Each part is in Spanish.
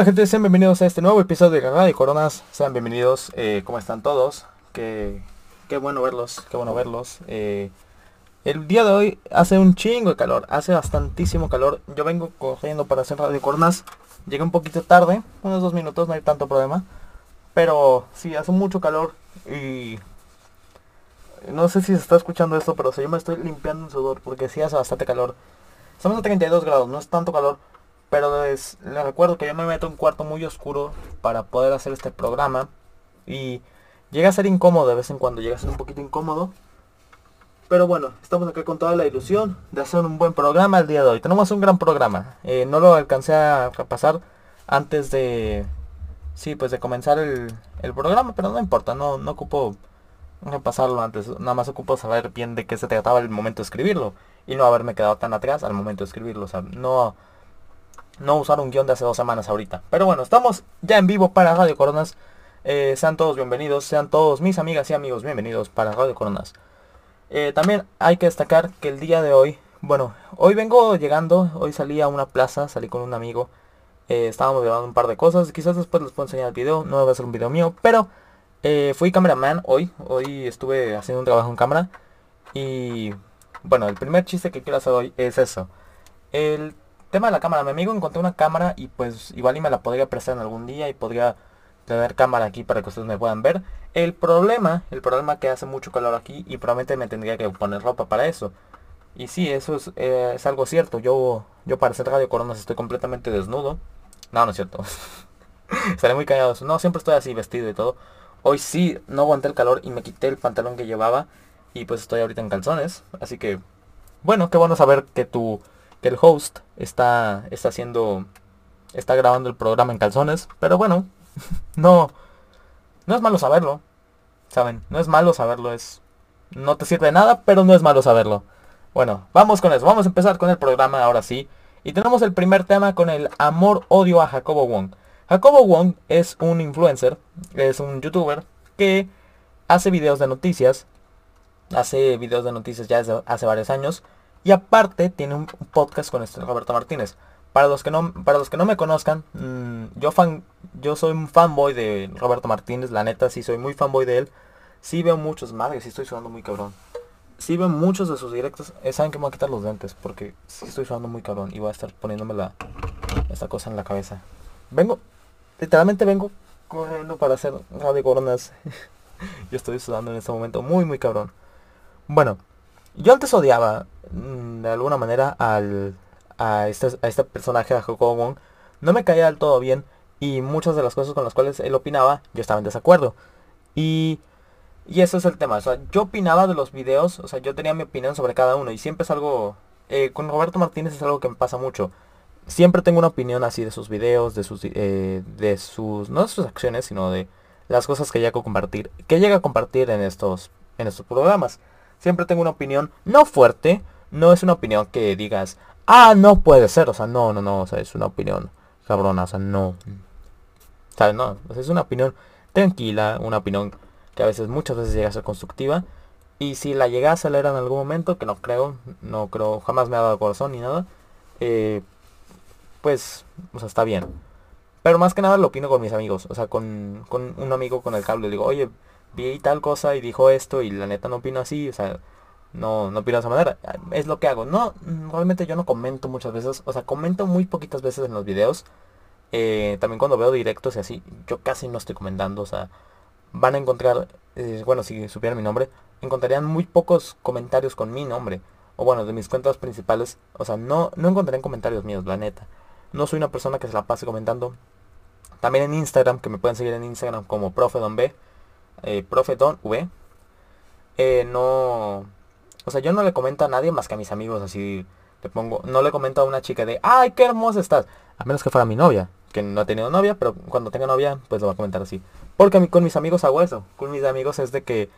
Hola gente, sean bienvenidos a este nuevo episodio de Radio Coronas. Sean bienvenidos, eh, ¿cómo están todos? Qué, qué bueno verlos, qué bueno verlos. Eh, el día de hoy hace un chingo de calor, hace bastantísimo calor. Yo vengo corriendo para hacer Radio Coronas. Llegué un poquito tarde, unos dos minutos, no hay tanto problema. Pero sí, hace mucho calor y... No sé si se está escuchando esto, pero yo me estoy limpiando un sudor porque sí hace bastante calor. Estamos a 32 grados, no es tanto calor, pero les, recuerdo que yo me meto en un cuarto muy oscuro para poder hacer este programa. Y llega a ser incómodo de vez en cuando, llega a ser un poquito incómodo. Pero bueno, estamos acá con toda la ilusión de hacer un buen programa el día de hoy. Tenemos un gran programa. Eh, no lo alcancé a pasar antes de... Sí, pues de comenzar el, el programa, pero no importa, no, no ocupo pasarlo antes. Nada más ocupo saber bien de qué se trataba el momento de escribirlo. Y no haberme quedado tan atrás al momento de escribirlo. O sea, no, no usar un guion de hace dos semanas ahorita. Pero bueno, estamos ya en vivo para Radio Coronas. Eh, sean todos bienvenidos, sean todos mis amigas y amigos bienvenidos para Radio Coronas. Eh, también hay que destacar que el día de hoy, bueno, hoy vengo llegando, hoy salí a una plaza, salí con un amigo. Eh, estábamos grabando un par de cosas, quizás después les puedo enseñar el video, no va a ser un video mío, pero fui cameraman hoy, hoy estuve haciendo un trabajo en cámara. Y bueno, el primer chiste que quiero hacer hoy es eso. El tema de la cámara, mi amigo encontré una cámara y pues igual y me la podría prestar en algún día y podría tener cámara aquí para que ustedes me puedan ver. El problema, el problema que hace mucho calor aquí y probablemente me tendría que poner ropa para eso. Y sí, eso es, eh, algo cierto. Yo, yo para hacer Radio Coronas estoy completamente desnudo. No, no es cierto. Estaré muy callado. No, siempre estoy así vestido y todo. Hoy sí, no aguanté el calor y me quité el pantalón que llevaba. Y pues estoy ahorita en calzones. Así que, bueno, qué bueno saber que tu, que el host está, está haciendo, está grabando el programa en calzones. Pero bueno, no, no es malo saberlo. Saben, no es malo saberlo, es, no te sirve de nada, pero no es malo saberlo. Bueno, vamos con eso, vamos a empezar con el programa ahora sí. Y tenemos el primer tema con el amor-odio a Jacobo Wong. Jacobo Wong es un influencer, es un youtuber que hace videos de noticias. Hace videos de noticias ya desde hace varios años. Y aparte tiene un podcast con este Roberto Martínez. Para los que no, para los que no me conozcan, mm, yo fan, yo soy un fanboy de Roberto Martínez, la neta sí soy muy fanboy de él. Sí veo muchos, madre, sí estoy sudando muy cabrón. Sí veo muchos de sus directos. Eh, Saben que me voy a quitar los dentes porque sí estoy sudando muy cabrón y voy a estar poniéndome la, esta cosa en la cabeza. Vengo, Literalmente vengo corriendo para hacer radio coronas. Yo estoy sudando en este momento muy, muy cabrón. Bueno, yo antes odiaba mm, de alguna manera al, a, este, a este personaje, a Jacobo. No me caía del todo bien y muchas de las cosas con las cuales él opinaba, yo estaba en desacuerdo. Y, y eso es el tema. O sea, yo opinaba de los videos, o sea, yo tenía mi opinión sobre cada uno y siempre es algo... Eh, con Roberto Martínez es algo que me pasa mucho siempre tengo una opinión así de sus videos, de sus, eh, de sus, no de sus acciones, sino de las cosas que llega a compartir, que llega a compartir en estos, en estos programas. Siempre tengo una opinión no fuerte, no es una opinión que digas, ah, no puede ser, o sea, no, no, no, o sea, es una opinión cabrona, o sea, no. O sea, no, es una opinión tranquila, una opinión que a veces, muchas veces llega a ser constructiva. Y si la llegase a leer en algún momento, que no creo, no creo, jamás me ha dado corazón ni nada, eh, pues, o sea, está bien. Pero más que nada lo opino con mis amigos, o sea, con, con un amigo con el cable. Le digo, oye, vi tal cosa y dijo esto y la neta no opino así, o sea, no, no opino de esa manera. Es lo que hago. No, realmente yo no comento muchas veces, o sea, comento muy poquitas veces en los videos. Eh, también cuando veo directos y así, yo casi no estoy comentando, o sea, van a encontrar, eh, bueno, si supieran mi nombre, encontrarían muy pocos comentarios con mi nombre. O bueno, de mis cuentas principales, o sea, no, no encontrarían comentarios míos, la neta. No soy una persona que se la pase comentando. También en Instagram, que me pueden seguir en Instagram como Eh, profedonv. Eh, no... O sea, yo no le comento a nadie más que a mis amigos, así le pongo... No le comento a una chica de, ¡ay, qué hermosa estás! A menos que fuera mi novia, que no ha tenido novia, pero cuando tenga novia, pues lo va a comentar así. Porque con mis amigos hago eso. Con mis amigos es de que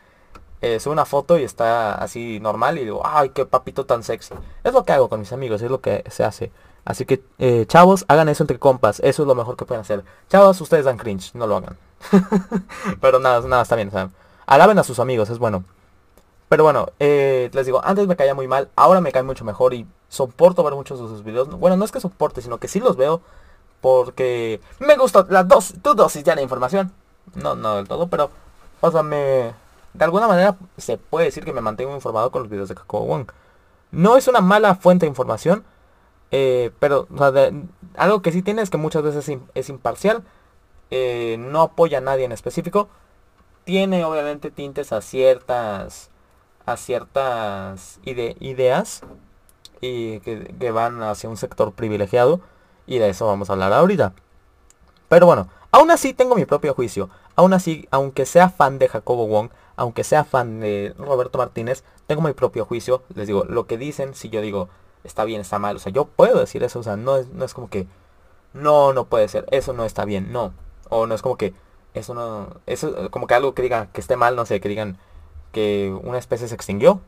eh, una foto y está así normal y digo, ¡ay, qué papito tan sexy! Es lo que hago con mis amigos, es lo que se hace. Así que, eh, chavos, hagan eso entre compas. Eso es lo mejor que pueden hacer. Chavos, ustedes dan cringe. No lo hagan. Pero nada, nada, está bien. O sea, alaben a sus amigos, es bueno. Pero bueno, eh, les digo, antes me caía muy mal. Ahora me cae mucho mejor y soporto ver muchos de sus videos. Bueno, no es que soporte, sino que sí los veo. Porque me gusta la dos, tu dosis de la información. No, no del todo, pero, o sea, me... De alguna manera se puede decir que me mantengo informado con los videos de Kakao Wong. No es una mala fuente de información, eh, pero algo que sí tiene es que muchas veces es, imparcial, eh, no apoya a nadie en específico, tiene obviamente tintes a ciertas a ciertas ideas y que, van hacia un sector privilegiado y de eso vamos a hablar ahorita. Pero bueno, aún así tengo mi propio juicio. Aún así, aunque sea fan de Jacobo Wong, aunque sea fan de Roberto Martínez, tengo mi propio juicio. Les digo, lo que dicen, si yo digo, está bien, está mal. O sea, yo puedo decir eso. O sea, no es, no es como que, no, no puede ser. Eso no está bien. No. O no es como que, eso no, eso como que algo que diga que esté mal, no sé, que digan que una especie se extinguió.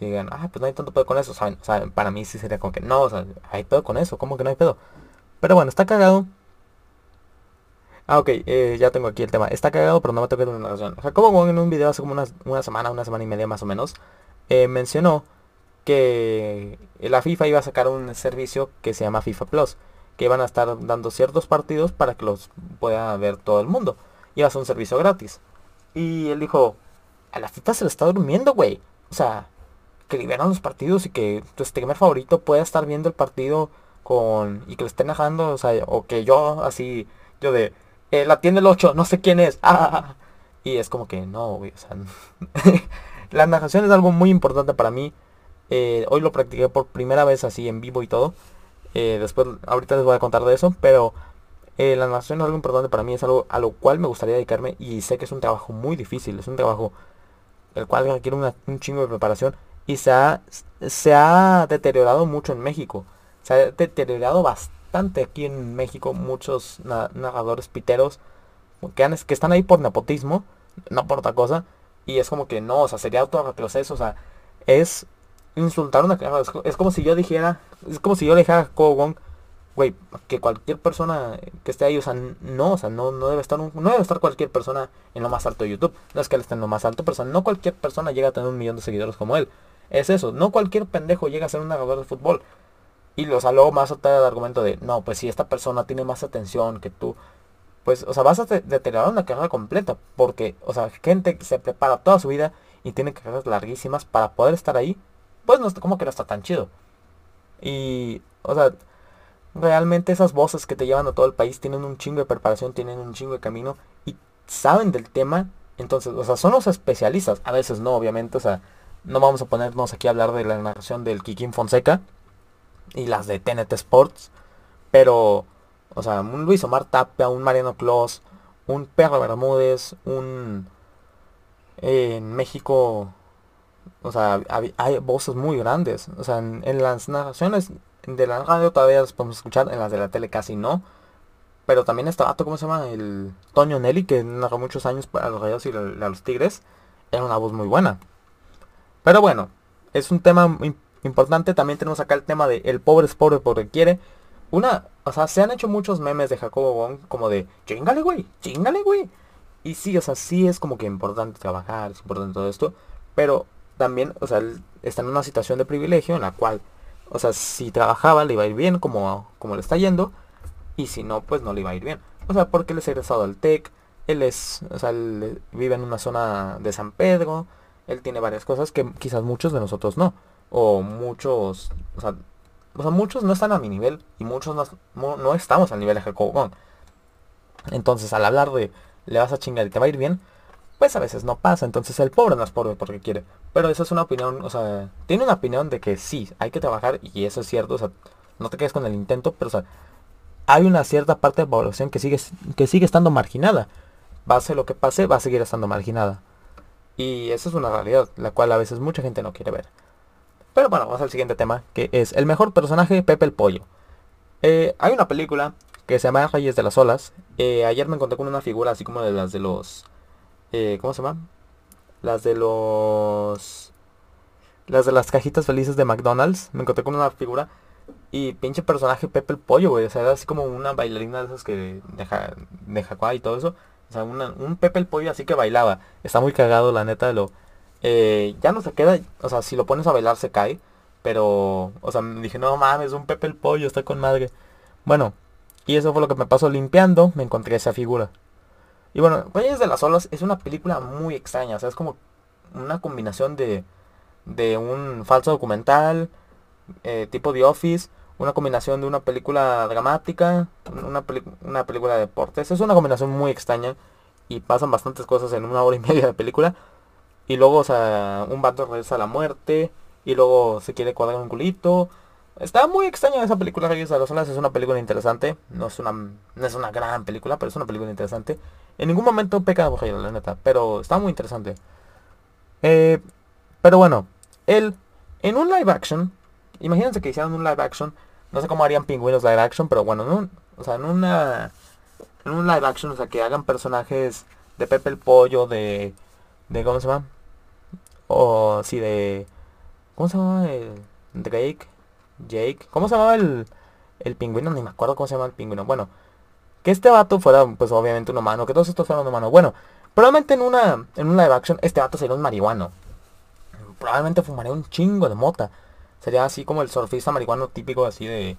Y digan, ah, pues no hay tanto pedo con eso. O sea, para mí sí sería como que, no, o sea, hay pedo con eso. ¿Cómo que no hay pedo? Pero bueno, está cagado. Ah, ok, eh, ya tengo aquí el tema. Está cagado, pero no me toca una razón. Jacobo Wong en un video hace como una, una semana, una semana y media más o menos, eh, mencionó que la FIFA iba a sacar un servicio que se llama FIFA Plus, que iban a estar dando ciertos partidos para que los pueda ver todo el mundo. Iba a ser un servicio gratis. Y él dijo, a la FIFA se le está durmiendo, güey. O sea, que liberan los partidos y que tu streamer favorito pueda estar viendo el partido con... y que le estén narrando, o sea, o que yo así, yo de, eh, la tiene el 8, no sé quién es. Ah, y es como que no, güey, o sea, la narración es algo muy importante para mí. Eh, hoy lo practiqué por primera vez así en vivo y todo. Eh, después, ahorita les voy a contar de eso, pero eh, la narración es algo importante para mí, es algo a lo cual me gustaría dedicarme y sé que es un trabajo muy difícil, es un trabajo el cual requiere un chingo de preparación y se ha, se ha deteriorado mucho en México. Se ha deteriorado bastante aquí en México muchos narradores piteros que, que están ahí por nepotismo, no por otra cosa. Y es como que no, o sea, sería otro retroceso, o sea, es insultar una es, es como si yo dijera, es como si yo le dijera a Kogon, güey, que cualquier persona que esté ahí, o sea, no, o sea, no, no debe estar no debe estar cualquier persona en lo más alto de YouTube. No es que él esté en lo más alto, pero no cualquier persona llega a tener un millón de seguidores como él. Es eso, no cualquier pendejo llega a ser un narrador de fútbol. Y o sea, luego más otra el argumento de, no, pues si esta persona tiene más atención que tú, pues, o sea, vas a deteriorar una carrera completa. Porque, o sea, gente se prepara toda su vida y tiene carreras larguísimas para poder estar ahí, pues no, como que no está tan chido. Y, o sea, realmente esas voces que te llevan a todo el país tienen un chingo de preparación, tienen un chingo de camino y saben del tema. Entonces, o sea, son los especialistas. A veces no, obviamente, o sea, no vamos a ponernos aquí a hablar de la narración del Kikín Fonseca y las de TNT Sports. Pero, o sea, un Luis Omar Tapia, un Mariano Clos, un Perro Bermúdez, un... en México, o sea, hay, voces muy grandes. O sea, en las narraciones de la radio todavía las podemos escuchar, en las de la tele casi no. Pero también vato, ¿cómo se llama? El Toño Nelly, que narró muchos años para los rayos y a los tigres. Era una voz muy buena. Pero bueno, es un tema importante. También tenemos acá el tema de el pobre es pobre porque quiere. Una, o sea, se han hecho muchos memes de Jacobo Wong como de, chingale, güey, chingale, güey. Y sí, o sea, sí es como que importante trabajar, es importante todo esto. Pero también, o sea, está en una situación de privilegio en la cual o sea, si trabajaba le iba a ir bien como, como le está yendo. Y si no, pues no le iba a ir bien. O sea, porque él es egresado al TEC. Él es, o sea, él vive en una zona de San Pedro. Él tiene varias cosas que quizás muchos de nosotros no. O muchos, o sea, o sea muchos no están a mi nivel. Y muchos no, no estamos al nivel de Jacobo. Entonces, al hablar de le vas a chingar y te va a ir bien, pues a veces no pasa. Entonces el pobre no es pobre porque quiere. Pero eso es una opinión, o sea, tiene una opinión de que sí, hay que trabajar y eso es cierto. O sea, no te quedes con el intento, pero o sea, hay una cierta parte de la población que sigue, que sigue estando marginada. Pase lo que pase, va a seguir estando marginada. Y eso es una realidad, la cual a veces mucha gente no quiere ver. Pero bueno, vamos al siguiente tema, que es el mejor personaje, Pepe el Pollo. Eh, hay una película que se llama Reyes de las Olas. Eh, ayer me encontré con una figura así como de las de los eh, ¿cómo se llama? Las de los... Las de las cajitas felices de McDonald's. Me encontré con una figura. Y pinche personaje Pepe el Pollo, güey. O sea, era así como una bailarina de esas que deja, de y todo eso. O sea, un Pepe el Pollo así que bailaba. Está muy cagado, la neta, de lo... Eh, ya no se queda... O sea, si lo pones a bailar se cae. Pero... O sea, dije, no mames, un Pepe el Pollo, está con madre. Bueno, Y eso fue lo que me pasó limpiando, me encontré esa figura. Y bueno, Reyes de las Olas es una película muy extraña, o sea, es como una combinación de, de un falso documental, eh, tipo The Office, una combinación de una película dramática, una, una película de deportes. Es una combinación muy extraña y pasan bastantes cosas en una hora y media de película. Y luego, o sea, un vato regresa a la muerte y luego se quiere cuadrar un culito. Está muy extraña esa película, Reyes de las Olas. Es una película interesante. No es una, no es una gran película, pero es una película interesante. En ningún momento peca de la neta. Pero está muy interesante. Eh, pero bueno, él, en un live action, imagínense que hicieran un live action. No sé cómo harían pingüinos live action, pero bueno, en un, o sea, en una... En un live action, o sea, que hagan personajes de Pepe el Pollo, de... de ¿Cómo se llama? O sí, de... ¿Cómo se llama? El, Drake. Jake. ¿Cómo se llamaba el, el pingüino? Ni me acuerdo cómo se llama el pingüino. Bueno, que este vato fuera, pues obviamente un humano. Que todos estos fueran un humano. Bueno, probablemente en una en un live action este vato sería un marihuano. Probablemente fumaría un chingo de mota. Sería así como el surfista marihuano típico así de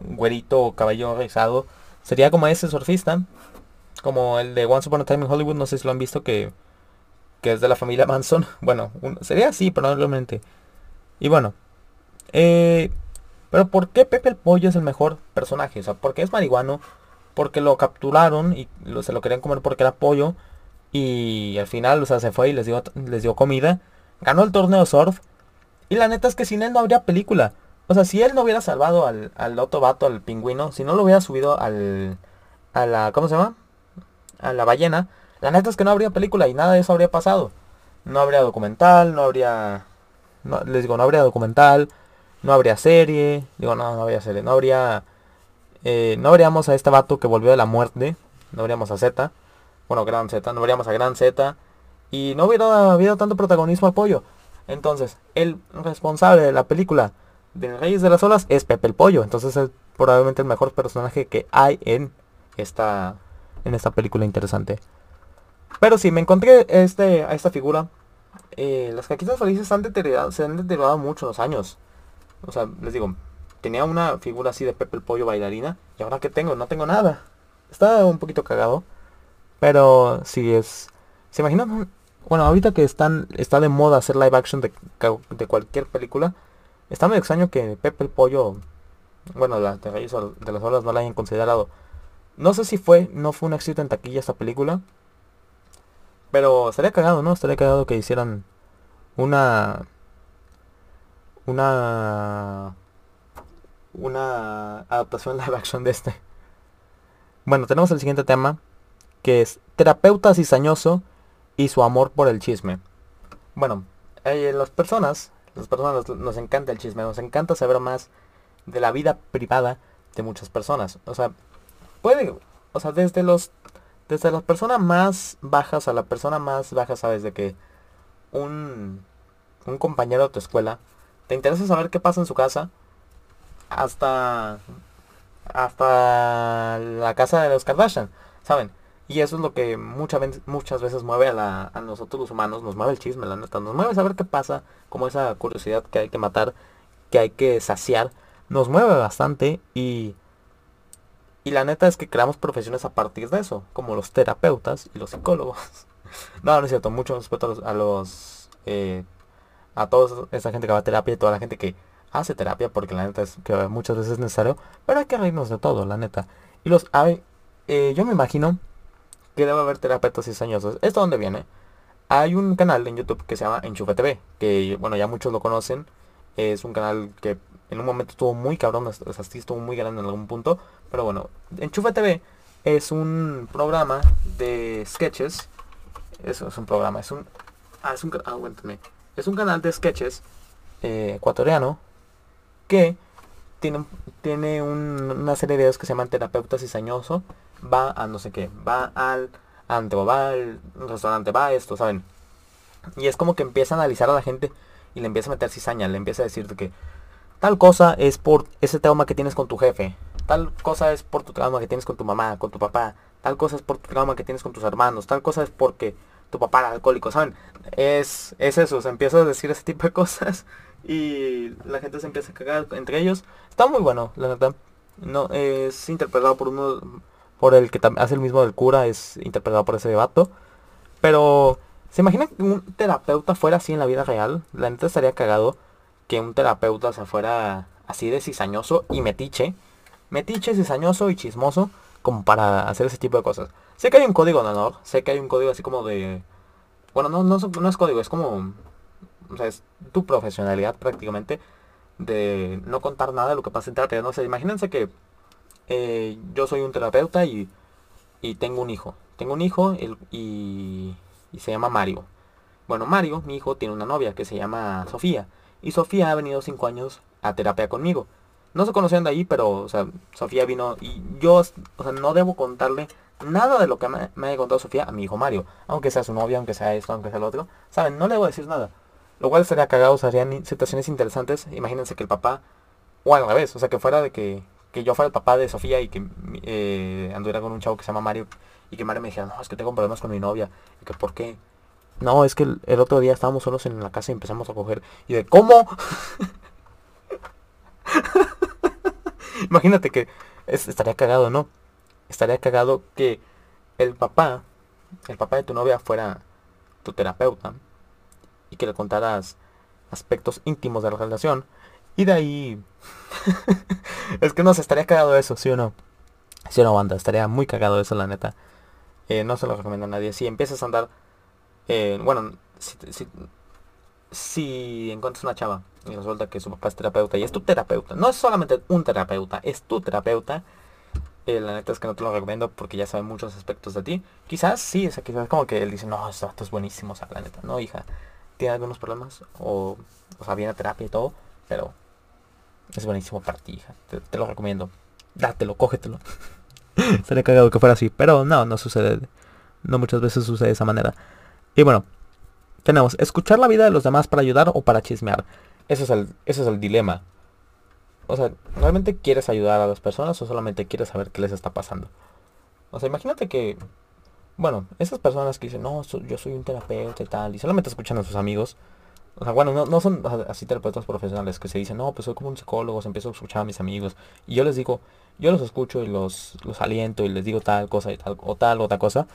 güerito, cabello rizado. Sería como ese surfista. Como el de Once Upon a Time in Hollywood. No sé si lo han visto que, que es de la familia Manson. Bueno, sería así probablemente. Y bueno. Eh, pero ¿por qué Pepe el Pollo es el mejor personaje? O sea, porque es marihuano, porque lo capturaron y se lo querían comer porque era pollo. Y al final, o sea, se fue y les dio, les dio comida. Ganó el torneo surf. Y la neta es que sin él no habría película. O sea, si él no hubiera salvado al, al otro vato, al pingüino, si no lo hubiera subido al... A la... ¿Cómo se llama? A la ballena. La neta es que no habría película y nada de eso habría pasado. No habría documental, no habría... les digo, no habría documental no habría serie, digo, no, no habría serie, no habría, eh, no habríamos a este vato que volvió de la muerte, no habríamos a Z, bueno, Gran Z, no habríamos a Gran Z, y no hubiera habido tanto protagonismo al pollo. Entonces, el responsable de la película de Reyes de las Olas es Pepe el Pollo, entonces es probablemente el mejor personaje que hay en esta, en esta película interesante. Pero sí, me encontré este, a esta figura. Eh, las caquitas felices han se han deteriorado mucho los años. O sea, les digo, tenía una figura así de Pepe el Pollo bailarina. Y ahora que tengo, no tengo nada. Está un poquito cagado. Pero si es... ¿Se imaginan? Bueno, ahorita que están está de moda hacer live action de, de cualquier película. Está muy extraño que Pepe el Pollo... Bueno, la de, de las olas no la hayan considerado. No sé si fue, no fue un éxito en taquilla esta película. Pero estaría cagado, ¿no? Estaría cagado que hicieran una una una adaptación live action de este. Bueno, tenemos el siguiente tema, que es terapeuta cizañoso y su amor por el chisme. Bueno, eh, las personas, las personas nos, encanta el chisme, nos encanta saber más de la vida privada de muchas personas. O sea, puede, o sea, desde los, desde las personas más bajas a la persona más baja, sabes de que un, un compañero de tu escuela te interesa saber qué pasa en su casa, hasta hasta la casa de los Kardashian, ¿saben? Y eso es lo que muchas veces, muchas veces mueve a, la, a nosotros los humanos, nos mueve el chisme, la neta, nos mueve saber qué pasa, como esa curiosidad que hay que matar, que hay que saciar, nos mueve bastante y, y la neta es que creamos profesiones a partir de eso, como los terapeutas y los psicólogos. no, no es cierto, mucho respeto a los, a los eh, a toda esa gente que va a terapia y toda la gente que hace terapia, porque la neta es que muchas veces es necesario, pero hay que reírnos de todo, la neta. Y los hay, eh, yo me imagino que debe haber terapeutas cizañosos. ¿Esto dónde viene? Hay un canal en YouTube que se llama Enchufe TV, que bueno, ya muchos lo conocen. Es un canal que en un momento estuvo muy cabrón, o estuvo muy grande en algún punto. Pero bueno, Enchufe TV es un programa de sketches. Eso es un programa, es un... Ah, es un... Ah. Es un canal de sketches eh, ecuatoriano que tiene, tiene una serie de videos que se llaman Terapeuta Cizañoso. Va a no sé qué, va al antro, va al restaurante, va a esto, ¿saben? Y es como que empieza a analizar a la gente y le empieza a meter cizaña, le empieza a decir que tal cosa es por ese trauma que tienes con tu jefe, tal cosa es por tu trauma que tienes con tu mamá, con tu papá, tal cosa es por tu trauma que tienes con tus hermanos, tal cosa es porque tu papá era alcohólico, ¿saben? Es, es eso, se empieza a decir ese tipo de cosas y la gente se empieza a cagar entre ellos. Está muy bueno, la verdad. No, es interpretado por uno, por el que hace el mismo del cura, es interpretado por ese vato. Pero, ¿se imagina que un terapeuta fuera así en la vida real? La neta estaría cagado que un terapeuta se fuera así de cizañoso y metiche. Metiche, cizañoso y chismoso como para hacer ese tipo de cosas. Sé que hay un código de honor, sé que hay un código así como de... Bueno, no, no, no es código, es como... O sea, es tu profesionalidad prácticamente de no contar nada de lo que pasa en terapia. No sé, imagínense que eh, yo soy un terapeuta y, y, tengo un hijo. Tengo un hijo y, y se llama Mario. Bueno, Mario, mi hijo, tiene una novia que se llama Sofía. Y Sofía ha venido cinco años a terapia conmigo. No se conocían de ahí, pero, o sea, Sofía vino y yo, o sea, no debo contarle nada de lo que me, haya contado Sofía a mi hijo Mario. Aunque sea su novia, aunque sea esto, aunque sea lo otro. ¿Saben? No le a decir nada. Lo cual sería cagado, serían situaciones interesantes. Imagínense que el papá, o al revés, o sea, que fuera de que, que yo fuera el papá de Sofía y que eh, anduviera con un chavo que se llama Mario y que Mario me dijera, no, es que tengo problemas con mi novia. Y que, ¿por qué? No, es que el, el otro día estábamos solos en la casa y empezamos a coger. Y de, ¿cómo? Imagínate que estaría cagado, ¿no? Estaría cagado que el papá, el papá de tu novia fuera tu terapeuta y que le contaras aspectos íntimos de la relación. Y de ahí... es que no se estaría cagado eso, ¿sí o no? Sí o no, banda, estaría muy cagado eso, la neta. Eh, no se lo recomiendo a nadie. Si empiezas a andar... Eh, bueno, si, si, si encuentras una chava y resulta que su papá es terapeuta y es tu terapeuta, no es solamente un terapeuta, es tu terapeuta, eh, la neta es que no te lo recomiendo porque ya sabe muchos aspectos de ti. Quizás sí, o sea, quizás como que él dice, no, esto, es buenísimo, o sea, la neta, no, hija, tiene algunos problemas, o, o sea, viene a terapia y todo, pero es buenísimo para ti, hija, te, lo recomiendo. Dátelo, cógetelo. Sería cagado que fuera así, pero no, no sucede. No muchas veces sucede de esa manera. Y bueno, tenemos escuchar la vida de los demás para ayudar o para chismear. Ese es el, ese es el dilema. O sea, ¿realmente quieres ayudar a las personas o solamente quieres saber qué les está pasando? O sea, imagínate que, bueno, esas personas que dicen, no, yo soy un terapeuta y tal, y solamente escuchan a sus amigos. O sea, bueno, no, no son así terapeutas profesionales que se dicen, no, pues soy como un psicólogo, se empiezo a escuchar a mis amigos. Y yo les digo, yo los escucho y los, los aliento y les digo tal cosa y tal, o tal, otra cosa.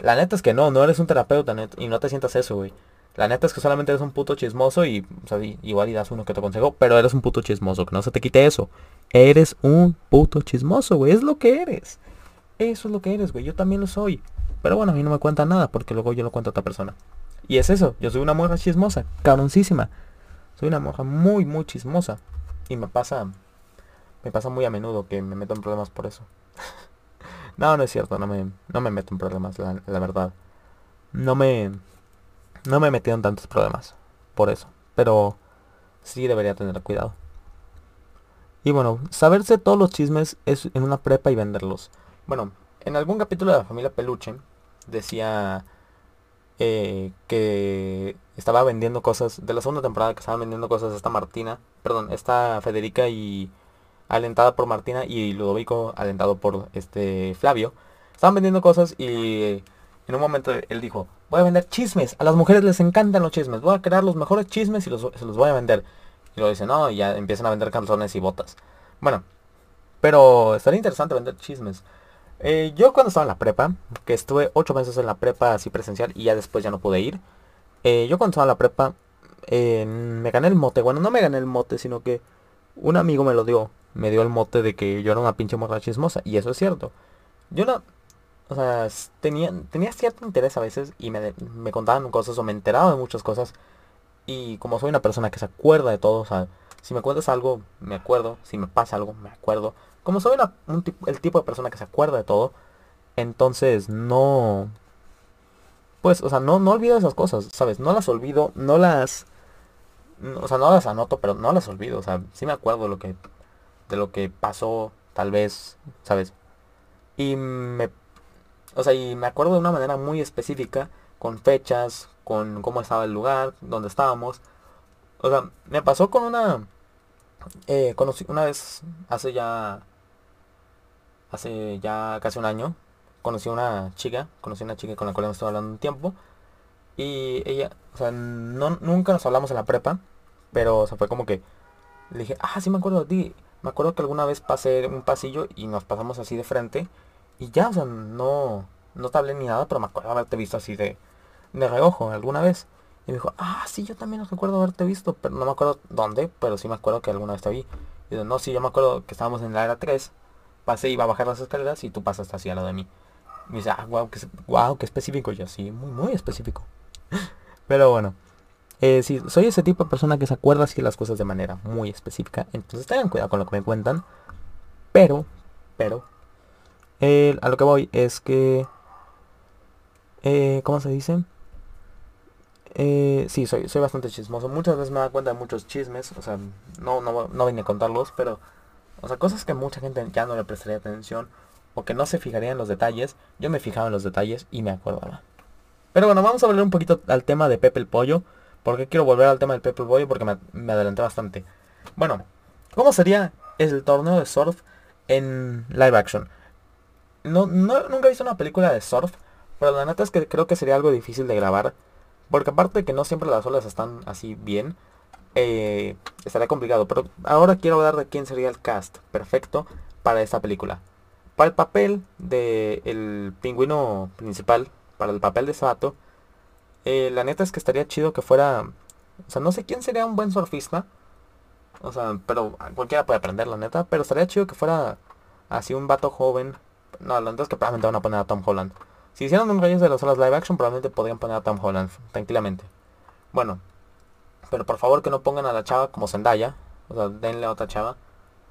La neta es que no, no eres un terapeuta y no te sientas eso, güey. La neta es que solamente eres un puto chismoso y, o sea, igual y das uno que te consejo, pero eres un puto chismoso, que no se te quite eso. Eres un puto chismoso, güey, es lo que eres. Eso es lo que eres, güey, yo también lo soy. Pero bueno, a mí no me cuenta nada porque luego yo lo cuento a otra persona. Y es eso, yo soy una morra chismosa, cabroncísima. Soy una morra muy, muy chismosa. Y me pasa, me pasa muy a menudo que me meto en problemas por eso. no, no es cierto, no me, no me meto en problemas, la, la verdad. No me, no me en tantos problemas por eso. Pero sí debería tener cuidado. Y bueno, saberse todos los chismes es en una prepa y venderlos. Bueno, en algún capítulo de la familia Peluche decía eh, que estaba vendiendo cosas, de la segunda temporada que estaban vendiendo cosas esta Martina, perdón, esta Federica y alentada por Martina y Ludovico alentado por este Flavio. Estaban vendiendo cosas y en un momento él dijo, voy a vender chismes. A las mujeres les encantan los chismes. Voy a crear los mejores chismes y los, se los voy a vender. Y lo dice, no, y ya empiezan a vender calzones y botas. Bueno, pero estaría interesante vender chismes. Eh, yo cuando estaba en la prepa, que estuve ocho meses en la prepa así presencial y ya después ya no pude ir. Eh, yo cuando estaba en la prepa, me gané el mote. Bueno, no me gané el mote, sino que un amigo me lo dio. Me dio el mote de que yo era una pinche morra chismosa. Y eso es cierto. Yo no, o sea, tenía, tenía cierto interés a veces y me, me contaban cosas o me enteraba de muchas cosas. Y como soy una persona que se acuerda de todo, o sea, si me cuentas algo, me acuerdo. Si me pasa algo, me acuerdo. Como soy el tipo de persona que se acuerda de todo, entonces no... Pues, o sea, no, no olvido esas cosas, ¿sabes? No las olvido, no las... O sea, no las anoto, pero no las olvido. O sea, sí me acuerdo de lo que, de lo que pasó, tal vez, ¿sabes? Y me o sea, y me acuerdo de una manera muy específica, con fechas, con cómo estaba el lugar, donde estábamos. O sea, me pasó con una... Eh, conocí una vez, hace ya... Hace ya casi un año, conocí a una chica, conocí a una chica con la cual me estaba hablando un tiempo. Y ella, o sea, no, nunca nos hablamos en la prepa, pero o fue como que le dije, ah, sí me acuerdo de ti. me acuerdo que alguna vez pasé un pasillo y nos pasamos así de frente. Y ya, o sea, no, no te hablé ni nada, pero me acuerdo haberte visto así de, de reojo alguna vez. Y me dijo, ah, sí, yo también no recuerdo haberte visto, pero no me acuerdo dónde, pero sí me acuerdo que alguna vez te vi. Y yo, no, sí, yo me acuerdo que estábamos en la era 3, pasé, iba a bajar las escaleras y tú pasaste así al lado de mí. Y dice, ah, wow, qué, wow, qué específico. yo, sí, muy, muy específico. pero bueno. Eh, sí, soy ese tipo de persona que se acuerda así las cosas de manera muy específica. Entonces tengan cuidado con lo que me cuentan. Pero, pero, a lo que voy es que... Eh, ¿Cómo se dice? Eh, sí, soy, soy bastante chismoso. Muchas veces me da cuenta de muchos chismes. O sea, no, no, no vine a contarlos, pero... O sea, cosas que mucha gente ya no le prestaría atención. O que no se fijaría en los detalles. Yo me fijaba en los detalles y me acordaba. Pero bueno, vamos a volver un poquito al tema de Pepe el Pollo. Porque quiero volver al tema del Pepe Boy porque me, adelanté bastante. Bueno, ¿cómo sería el torneo de surf en live action? No, nunca he visto una película de surf, pero la neta es que creo que sería algo difícil de grabar. Porque aparte de que no siempre las olas están así bien, eh, estaría complicado. Pero ahora quiero hablar de quién sería el cast perfecto para esta película. Para el papel del el pingüino principal, para el papel de Sato, eh, la neta es que estaría chido que fuera... O sea, no sé quién sería un buen surfista. O sea, pero cualquiera puede aprender, la neta. Pero estaría chido que fuera así un vato joven. No, la neta es que probablemente van a poner a Tom Holland. Si hicieran un Reyes de las Olas live action, probablemente podrían poner a Tom Holland, tranquilamente. Bueno, pero por favor que no pongan a la chava como Zendaya. O sea, denle a otra chava.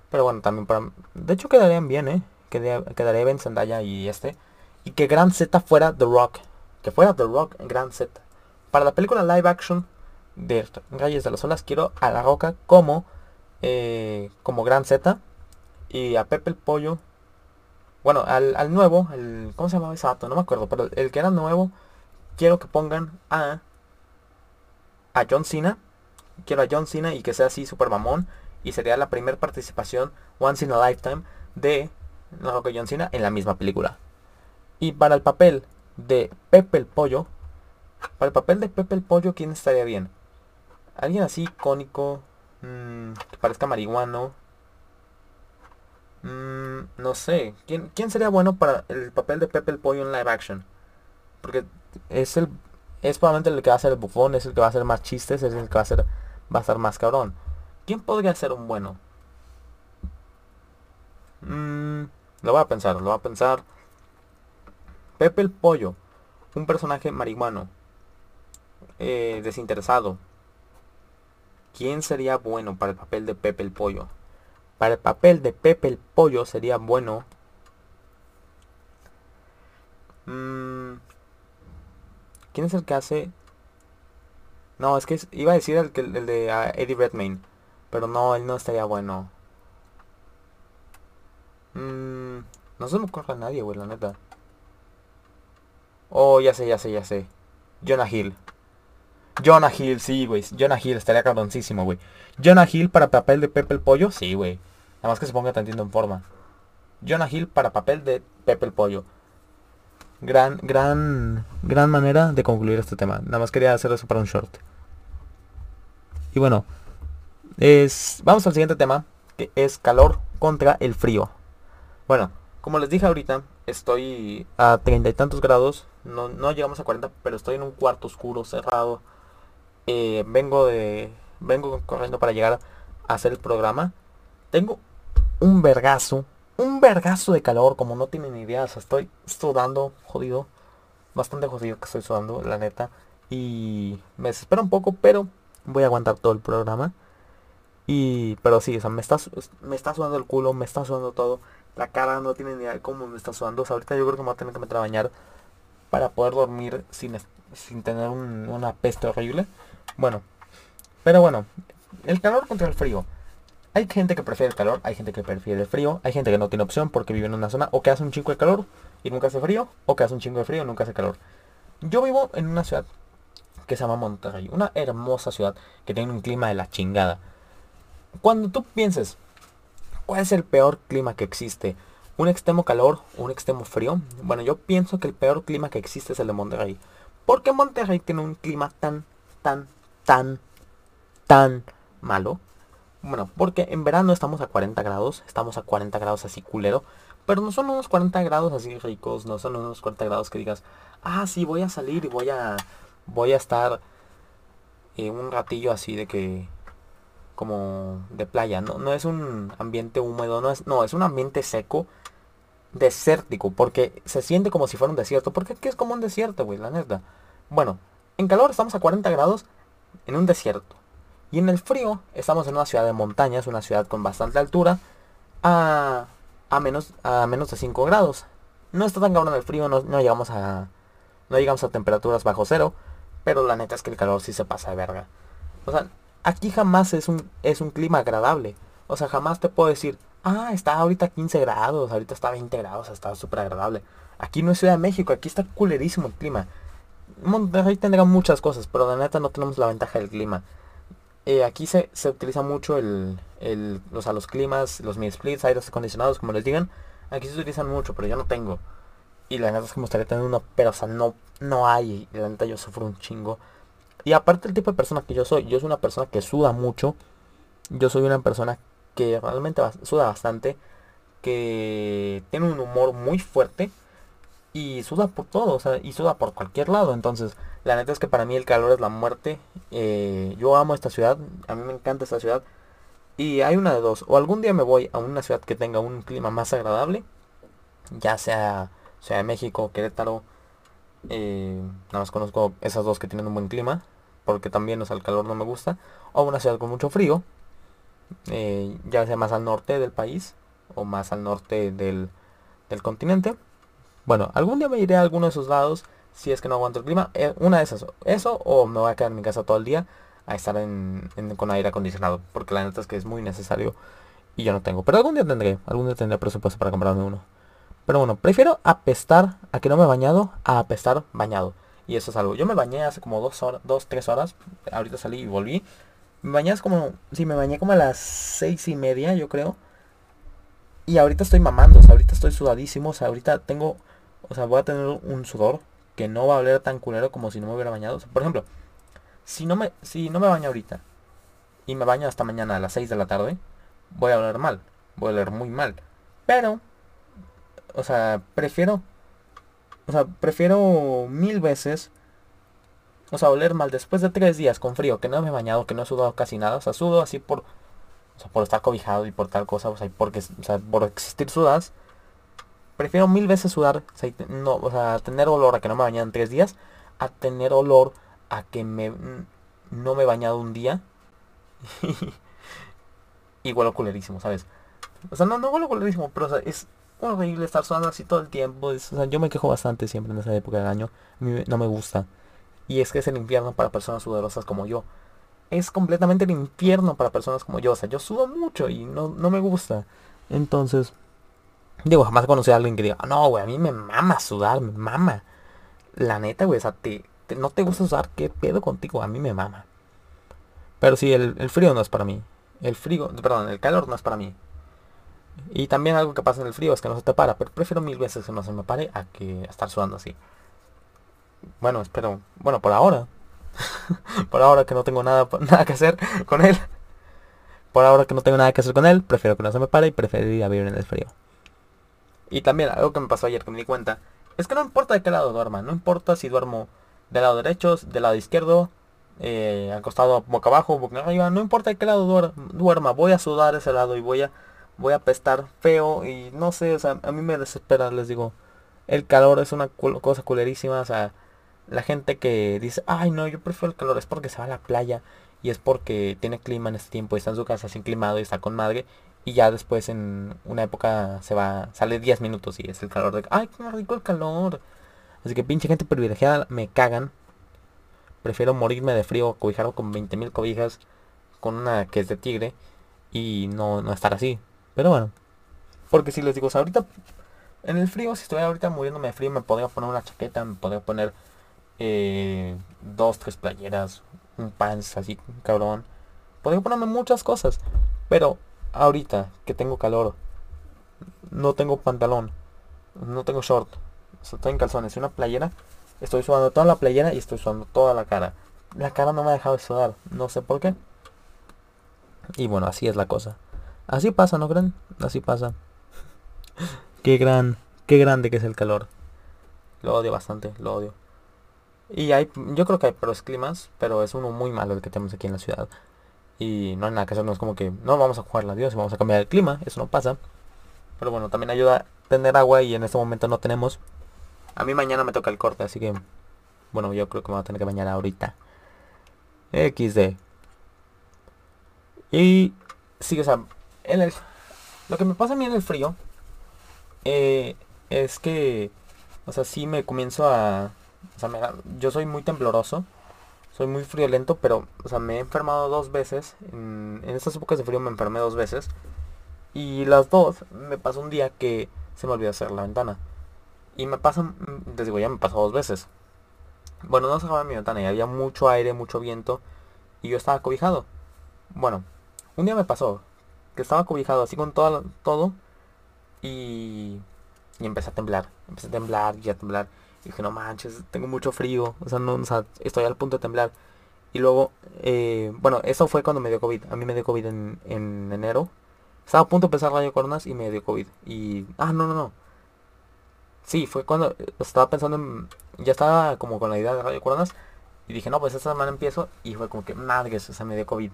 Pero bueno, también para... De hecho quedarían bien, ¿eh? Quedaría, bien Zendaya y este. Y que Gran Z fuera The Rock. Que fuera The Rock Gran Z. Para la película live action de Reyes de las Olas quiero a La Roca como, eh, como Gran Z y a Pepe el Pollo. Bueno, al, nuevo, el, ¿cómo se llamaba ese vato? No me acuerdo, pero el que era nuevo, quiero que pongan a, a John Cena. Quiero a John Cena y que sea así super mamón. Y sería la primera participación once in a lifetime de y John Cena en la misma película. Y para el papel de Pepe el Pollo, para el papel de Pepe el Pollo, ¿quién estaría bien? Alguien así icónico, mmm, que parezca marihuano. Mmm, no sé. ¿Quién, ¿Quién sería bueno para el papel de Pepe el Pollo en live action? Porque es el es probablemente el que va a ser el bufón, es el que va a hacer más chistes, es el que va a ser va a ser más cabrón. ¿Quién podría ser un bueno? Mmm, lo voy a pensar, lo voy a pensar. Pepe el Pollo, un personaje marihuano. Eh, desinteresado. ¿Quién sería bueno para el papel de Pepe el Pollo? Para el papel de Pepe el Pollo sería bueno... Mm, ¿Quién es el que hace...? No, es que iba a decir el, el de ah, Eddie Redmayne. Pero no, él no estaría bueno. Mm, no se me ocurre a nadie, güey, la neta. Oh, ya sé, ya sé, ya sé. Jonah Hill. Jonah Hill, sí, güey. Jonah Hill, estaría cabroncísimo, güey. Jonah Hill para papel de Pepe el Pollo, sí, güey. Nada más que se ponga tantito en forma. Jonah Hill para papel de Pepe el Pollo. Gran, gran, gran manera de concluir este tema. Nada más quería hacer eso para un short. Y bueno, es, vamos al siguiente tema, que es calor contra el frío. Bueno, como les dije ahorita, estoy a treinta y tantos grados. No, no llegamos a 40, pero estoy en un cuarto oscuro, cerrado eh, vengo de vengo corriendo para llegar a hacer el programa. Tengo un vergazo, un vergazo de calor, como no tienen idea. O sea, estoy sudando, jodido. Bastante jodido que estoy sudando, la neta. Y me desespera un poco, pero voy a aguantar todo el programa. Y, pero sí, o sea, me está, me sudando el culo, me está sudando todo. La cara no tiene ni idea de cómo me está sudando. O ahorita yo creo que me voy a tener que meter a bañar para poder dormir sin, sin tener una peste horrible. Bueno, pero bueno, el calor contra el frío. Hay gente que prefiere el calor, hay gente que prefiere el frío, hay gente que no tiene opción porque vive en una zona o que hace un chingo de calor y nunca hace frío, o que hace un chingo de frío y nunca hace calor. Yo vivo en una ciudad que se llama Monterrey, una hermosa ciudad que tiene un clima de la chingada. Cuando tú pienses, ¿cuál es el peor clima que existe? ¿Un extremo calor o un extremo frío? Bueno, yo pienso que el peor clima que existe es el de Monterrey. Porque Monterrey tiene un clima tan, tan, tan, tan malo. Bueno, porque en verano estamos a 40 grados, estamos a 40 grados así culero, pero no son unos 40 grados así ricos, no son unos 40 grados que digas, ah, sí, voy a salir y voy a, voy a estar eh, un ratillo así de que, como de playa, no, no es un ambiente húmedo, no es, no, es un ambiente seco, desértico, porque se siente como si fuera un desierto, porque aquí es como un desierto, güey, la neta. Bueno, en calor estamos a 40 grados en un desierto. Y en el frío estamos en una ciudad de montañas, una ciudad con bastante altura, a, a, menos, a menos de 5 grados. No está tan cabrón el frío, no, llegamos a no llegamos a temperaturas bajo cero, pero la neta es que el calor sí se pasa de verga. O sea, aquí jamás es un, es un clima agradable. O sea, jamás te puedo decir, ah, está ahorita 15 grados, ahorita está 20 grados, está súper agradable. Aquí no es Ciudad de México, aquí está culerísimo el clima. Monterrey tendrá muchas cosas, pero la neta no tenemos la ventaja del clima. Eh, aquí se, utiliza mucho el, el, los climas, los mini splits, aires acondicionados, como les digan. Aquí se utilizan mucho, pero yo no tengo. Y la neta es que me gustaría tener uno, pero o sea, no, no hay. La neta yo sufro un chingo. Y aparte el tipo de persona que yo soy, yo soy una persona que suda mucho. Yo soy una persona que realmente suda bastante. Que tiene un humor muy fuerte y suda por todo, o sea, y suda por cualquier lado. Entonces, la neta es que para mí el calor es la muerte. Eh, yo amo esta ciudad, a mí me encanta esta ciudad. Y hay una de dos, o algún día me voy a una ciudad que tenga un clima más agradable, ya sea, sea México, Querétaro, eh, nada más conozco esas dos que tienen un buen clima, porque también o sea, el calor no me gusta, o una ciudad con mucho frío, eh, ya sea más al norte del país, o más al norte del, del continente. Bueno, algún día me iré a alguno de esos lados si es que no aguanto el clima. Eh, una de esas. Eso o me voy a quedar en mi casa todo el día a estar con aire acondicionado. Porque la neta es que es muy necesario y yo no tengo. Pero algún día tendré. Algún día tendré presupuesto para comprarme uno. Pero bueno, prefiero apestar a que no me he bañado a apestar bañado. Y eso es algo. Yo me bañé hace como dos horas, dos, tres horas. Ahorita salí y volví. Me bañé como, sí, me bañé como a las seis y media, yo creo. Y ahorita estoy mamando, o sea, ahorita estoy sudadísimo, o sea, ahorita tengo o sea, voy a tener un sudor que no va a oler tan culero como si no me hubiera bañado. por ejemplo, si no me, si no me baño ahorita y me baño hasta mañana a las 6 de la tarde, voy a oler mal. Voy a oler muy mal. Pero, o sea, prefiero, o sea, prefiero mil veces, o sea, oler mal después de tres días con frío, que no me he bañado, que no he sudado casi nada. O sea, sudo así por, o sea, por estar cobijado y por tal cosa, o sea, porque, o sea, por existir sudas Prefiero mil veces sudar, o sea, no, o sea, tener olor a que no me bañado en tres días, a tener olor a que me no me he bañado un día. y huelo culerísimo, ¿sabes? O sea, no, no huelo culerísimo, pero es horrible estar sudando así todo el tiempo. o sea, yo me quejo bastante siempre en esa época del año. A mí no me gusta. Y es que es el infierno para personas sudorosas como yo. Es completamente el infierno para personas como yo. O sea, yo sudo mucho y no, no me gusta. Entonces, Digo, jamás conocí a alguien que diga, no, güey, a mí me mama sudar, me mama. La neta, güey, o sea, te, no te gusta sudar, ¿qué pedo contigo? A mí me mama. Pero sí, el, frío no es para mí. El frío, perdón, el calor no es para mí. Y también algo que pasa en el frío es que no se te para, pero prefiero mil veces que no se me pare a que estar sudando así. Bueno, espero, bueno, por ahora. por ahora que no tengo nada, nada que hacer con él. Por ahora que no tengo nada que hacer con él, prefiero que no se me pare y preferiría vivir en el frío. Y también algo que me pasó ayer que me di cuenta es que no importa de qué lado duerma, no importa si duermo del lado derecho, del lado izquierdo, eh, acostado boca abajo, boca arriba, no importa de qué lado duerma, voy a sudar ese lado y voy a voy a pestar feo y no sé, o sea, a mí me desespera, les digo, el calor es una cosa culerísima, o sea, la gente que dice, ay no, yo prefiero el calor, es porque se va a la playa y es porque tiene clima en este tiempo y está en su casa sin climado y está con madre y ya después en una época se va, sale 10 minutos y es el calor de, ay, qué rico el calor. Así que pinche gente privilegiada, me cagan. Prefiero morirme de frío cobijado con 20.000 cobijas, con una que es de tigre y no, no estar así. Pero bueno, porque si les digo, ahorita en el frío, si estuviera ahorita muriéndome de frío, me podría poner una chaqueta, me podría poner eh, dos, tres playeras, un pants así, cabrón. Podría ponerme muchas cosas. Pero ahorita que tengo calor, no tengo pantalón, no tengo short, estoy en calzones y una playera, estoy sudando toda la playera y estoy sudando toda la cara. La cara no me ha dejado de sudar, no sé por qué. Y bueno, así es la cosa. Así pasa, ¿no creen? Así pasa. qué gran, qué grande que es el calor. Lo odio bastante, lo odio. Y hay, yo creo que hay peores climas, pero es uno muy malo el que tenemos aquí en la ciudad. Y no hay nada que hacer, no es como que no vamos a jugar la Dios y vamos a cambiar el clima, eso no pasa. Pero bueno, también ayuda a tener agua y en este momento no tenemos. A mí mañana me toca el corte, así que bueno, yo creo que me voy a tener que bañar ahorita. XD. Y sí, o sea, el, lo que me pasa a mí en el frío eh, es que, o sea, sí me comienzo a, o sea, yo soy muy tembloroso, soy muy friolento, pero, o sea, me he enfermado dos veces, en, en estas épocas de frío me enfermé dos veces, y las dos me pasó un día que se me olvidó hacer la ventana. Y me pasa, les digo, ya me pasó dos veces. Bueno, no cerraba mi ventana y había mucho aire, mucho viento, y yo estaba cobijado. Bueno, un día me pasó que estaba cobijado así con todo, todo y, y empecé a temblar. Empecé a temblar y a temblar. Y dije, no manches, tengo mucho frío. O sea, no, o sea, estoy al punto de temblar. Y luego, eh, bueno, eso fue cuando me dio COVID. A mí me dio COVID en, en enero. Estaba a punto de empezar radio coronas y me dio COVID. Y, ah, no, no, no. Sí, fue cuando estaba pensando en... Ya estaba como con la idea de radio coronas. Y dije, no, pues esta semana empiezo. Y fue como que, madres, o sea, me dio COVID.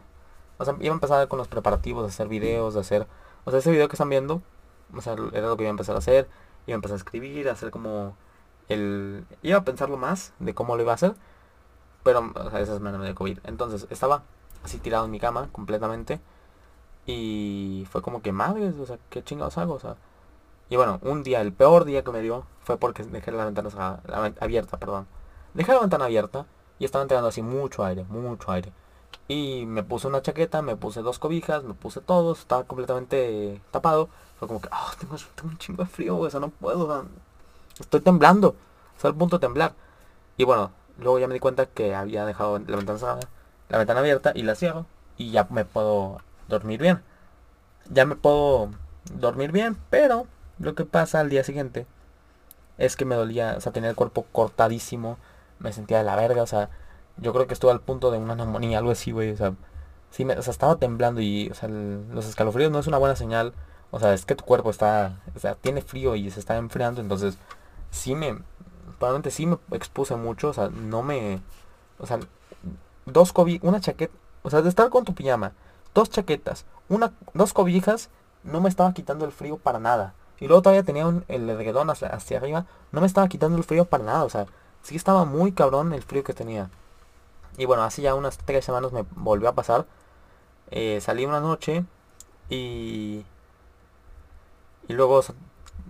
O sea, iba a empezar con los preparativos, de hacer videos, de hacer... O sea, ese video que están viendo, o sea, era lo que iba a empezar a hacer. Iba a empezar a escribir, a hacer como el... Iba a pensarlo más de cómo lo iba a hacer. Pero, o sea, esa semana me COVID. Entonces, estaba así tirado en mi cama, completamente. Y fue como que, madres, o sea, ¿qué chingados hago? O sea... Y bueno, un día, el peor día que me dio, fue porque dejé la ventana abierta, perdón. Dejé la ventana abierta y estaba entrando así mucho aire, mucho aire. Y me puse una chaqueta, me puse dos cobijas, me puse todo, estaba completamente tapado. Fue como que, ah, tengo, un chingo de frío, o sea, no puedo, estoy temblando. Estoy al punto de temblar. Y bueno, luego ya me di cuenta que había dejado la ventana, la ventana abierta y la cierro. Y ya me puedo dormir bien. Ya me puedo dormir bien, pero lo que pasa al día siguiente es que me dolía, o sea, tenía el cuerpo cortadísimo, me sentía de la verga, o sea, yo creo que estuve al punto de una neumonía, algo así, güey. O sea, sí me, o sea, estaba temblando y, o sea, los escalofríos no es una buena señal. O sea, es que tu cuerpo está, o sea, tiene frío y se está enfriando. Entonces, sí me, probablemente sí me expuse mucho. O sea, no me, o sea, dos cobijas, una chaqueta, o sea, de estar con tu pijama, dos chaquetas, una, dos cobijas, no me estaba quitando el frío para nada. Y luego todavía tenía un, el edredón hacia, hacia arriba, no me estaba quitando el frío para nada. O sea, sí estaba muy cabrón el frío que tenía. Y bueno, así ya unas tres semanas me volvió a pasar. Eh, salí una noche y... Y luego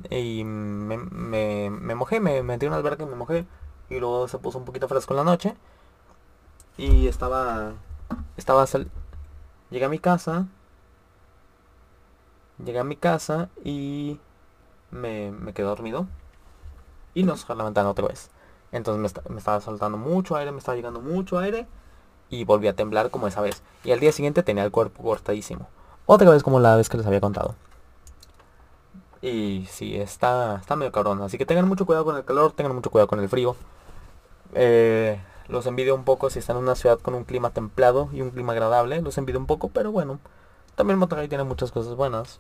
y me, me, me mojé, me metí en una alberca y me mojé. Y luego se puso un poquito fresco en la noche. Y estaba... Estaba... Sal, llegué a mi casa. Llegué a mi casa y me, me quedé dormido. Y nos cerré la ventana otra vez. Entonces me, estaba soltando mucho aire, me estaba llegando mucho aire. Y volví a temblar como esa vez. Y al día siguiente tenía el cuerpo cortadísimo. Otra vez como la vez que les había contado. Y sí, está, está medio cabrón. Así que tengan mucho cuidado con el calor, tengan mucho cuidado con el frío. Eh, los envidio un poco si están en una ciudad con un clima templado y un clima agradable. Los envidio un poco, pero bueno. También Monterrey tiene muchas cosas buenas.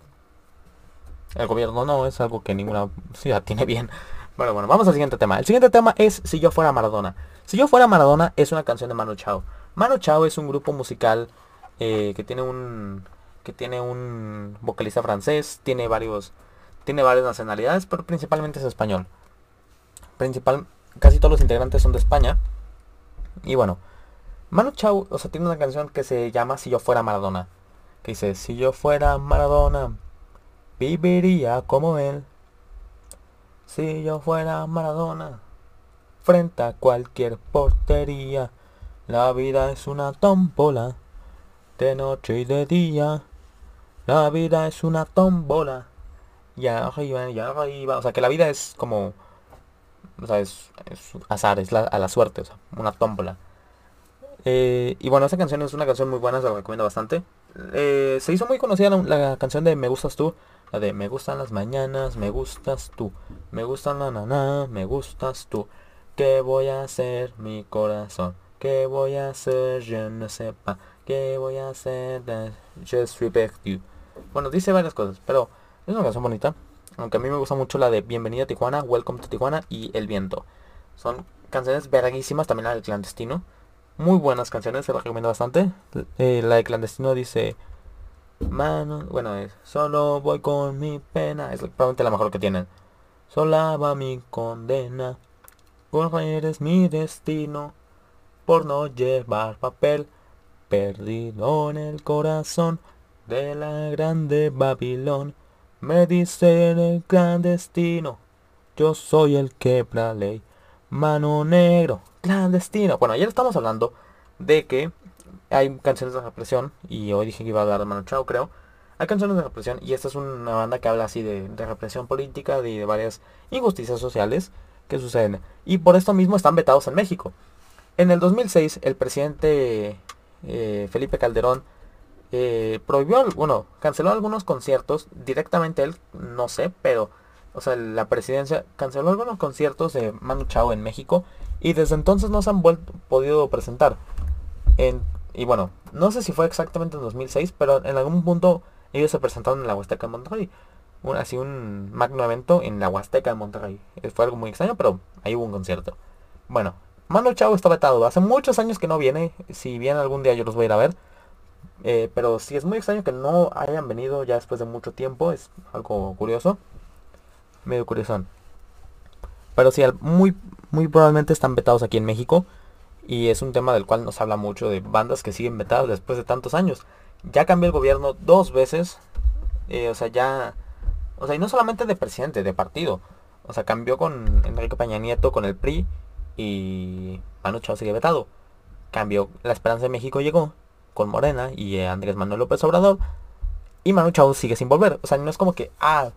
El gobierno no, es algo que ninguna ciudad tiene bien. Bueno, bueno, vamos al siguiente tema. El siguiente tema es Si yo fuera Maradona. Si yo fuera Maradona es una canción de Manu Chao. Manu Chao es un grupo musical eh, que tiene un que tiene un vocalista francés, tiene varios tiene varias nacionalidades, pero principalmente es español. Principal, casi todos los integrantes son de España. Y bueno, Manu Chao, o sea, tiene una canción que se llama Si yo fuera Maradona. Que dice, si yo fuera Maradona, viviría como él. Si yo fuera Maradona, frente a cualquier portería, la vida es una tómbola, de noche y de día. La vida es una tómbola, y arriba, y arriba. O sea, que la vida es como, o sea, es, azar, es a la suerte, o sea, una tómbola. Eh, y bueno, esa canción es una canción muy buena, se la recomiendo bastante. Eh, se hizo muy conocida la canción de Me Gustas Tú, la de me gustan las mañanas, me gustas tú. Me gustan la nana, me gustas tú. ¿Qué voy a hacer mi corazón? ¿Qué voy a hacer? Yo no sepa. ¿Qué voy a hacer? Just respect you. Bueno, dice varias cosas, pero es una canción bonita. Aunque a mí me gusta mucho la de Bienvenida a Tijuana, Welcome to Tijuana y El Viento. Son canciones verguísimas, también la del clandestino. Muy buenas canciones, se las recomiendo bastante. Eh, la de clandestino dice... Mano, bueno, es solo voy con mi pena. Es probablemente la mejor que tienen. Sola va mi condena. eres mi destino. Por no llevar papel. Perdido en el corazón de la grande Babilón. Me dicen el clandestino. Yo soy el que ley. Mano negro, clandestino. Bueno, ayer estamos hablando de que hay canciones de represión. Y hoy dije que iba a hablar de Manu Chao, creo. Hay canciones de represión y esta es una banda que habla así de, represión política, y de varias injusticias sociales que suceden. Y por esto mismo están vetados en México. En el 2006 el presidente eh, Felipe Calderón eh, prohibió, bueno, canceló algunos conciertos, directamente él, no sé, pero o sea, la presidencia canceló algunos conciertos de Manu Chao en México y desde entonces no se han vuelto, podido presentar. En, y bueno, no sé si fue exactamente en 2006, pero en algún punto ellos se presentaron en la Huasteca de Monterrey. Un, así un magno evento en la Huasteca de Monterrey. Fue algo muy extraño, pero ahí hubo un concierto. Bueno, Manu Chao está vetado. Hace muchos años que no viene. Si viene algún día yo los voy a ir a ver. Eh, pero sí es muy extraño que no hayan venido ya después de mucho tiempo. Es algo curioso medio curioso. Pero sí, muy, muy probablemente están vetados aquí en México. Y es un tema del cual nos habla mucho de bandas que siguen vetadas después de tantos años. Ya cambió el gobierno dos veces. Eh, o sea, ya... O sea, y no solamente de presidente, de partido. O sea, cambió con Enrique Peña Nieto, con el PRI. Y Manu Chao sigue vetado. Cambió, La Esperanza de México llegó con Morena y Andrés Manuel López Obrador. Y Manu Chao sigue sin volver. O sea, no es como que, ah,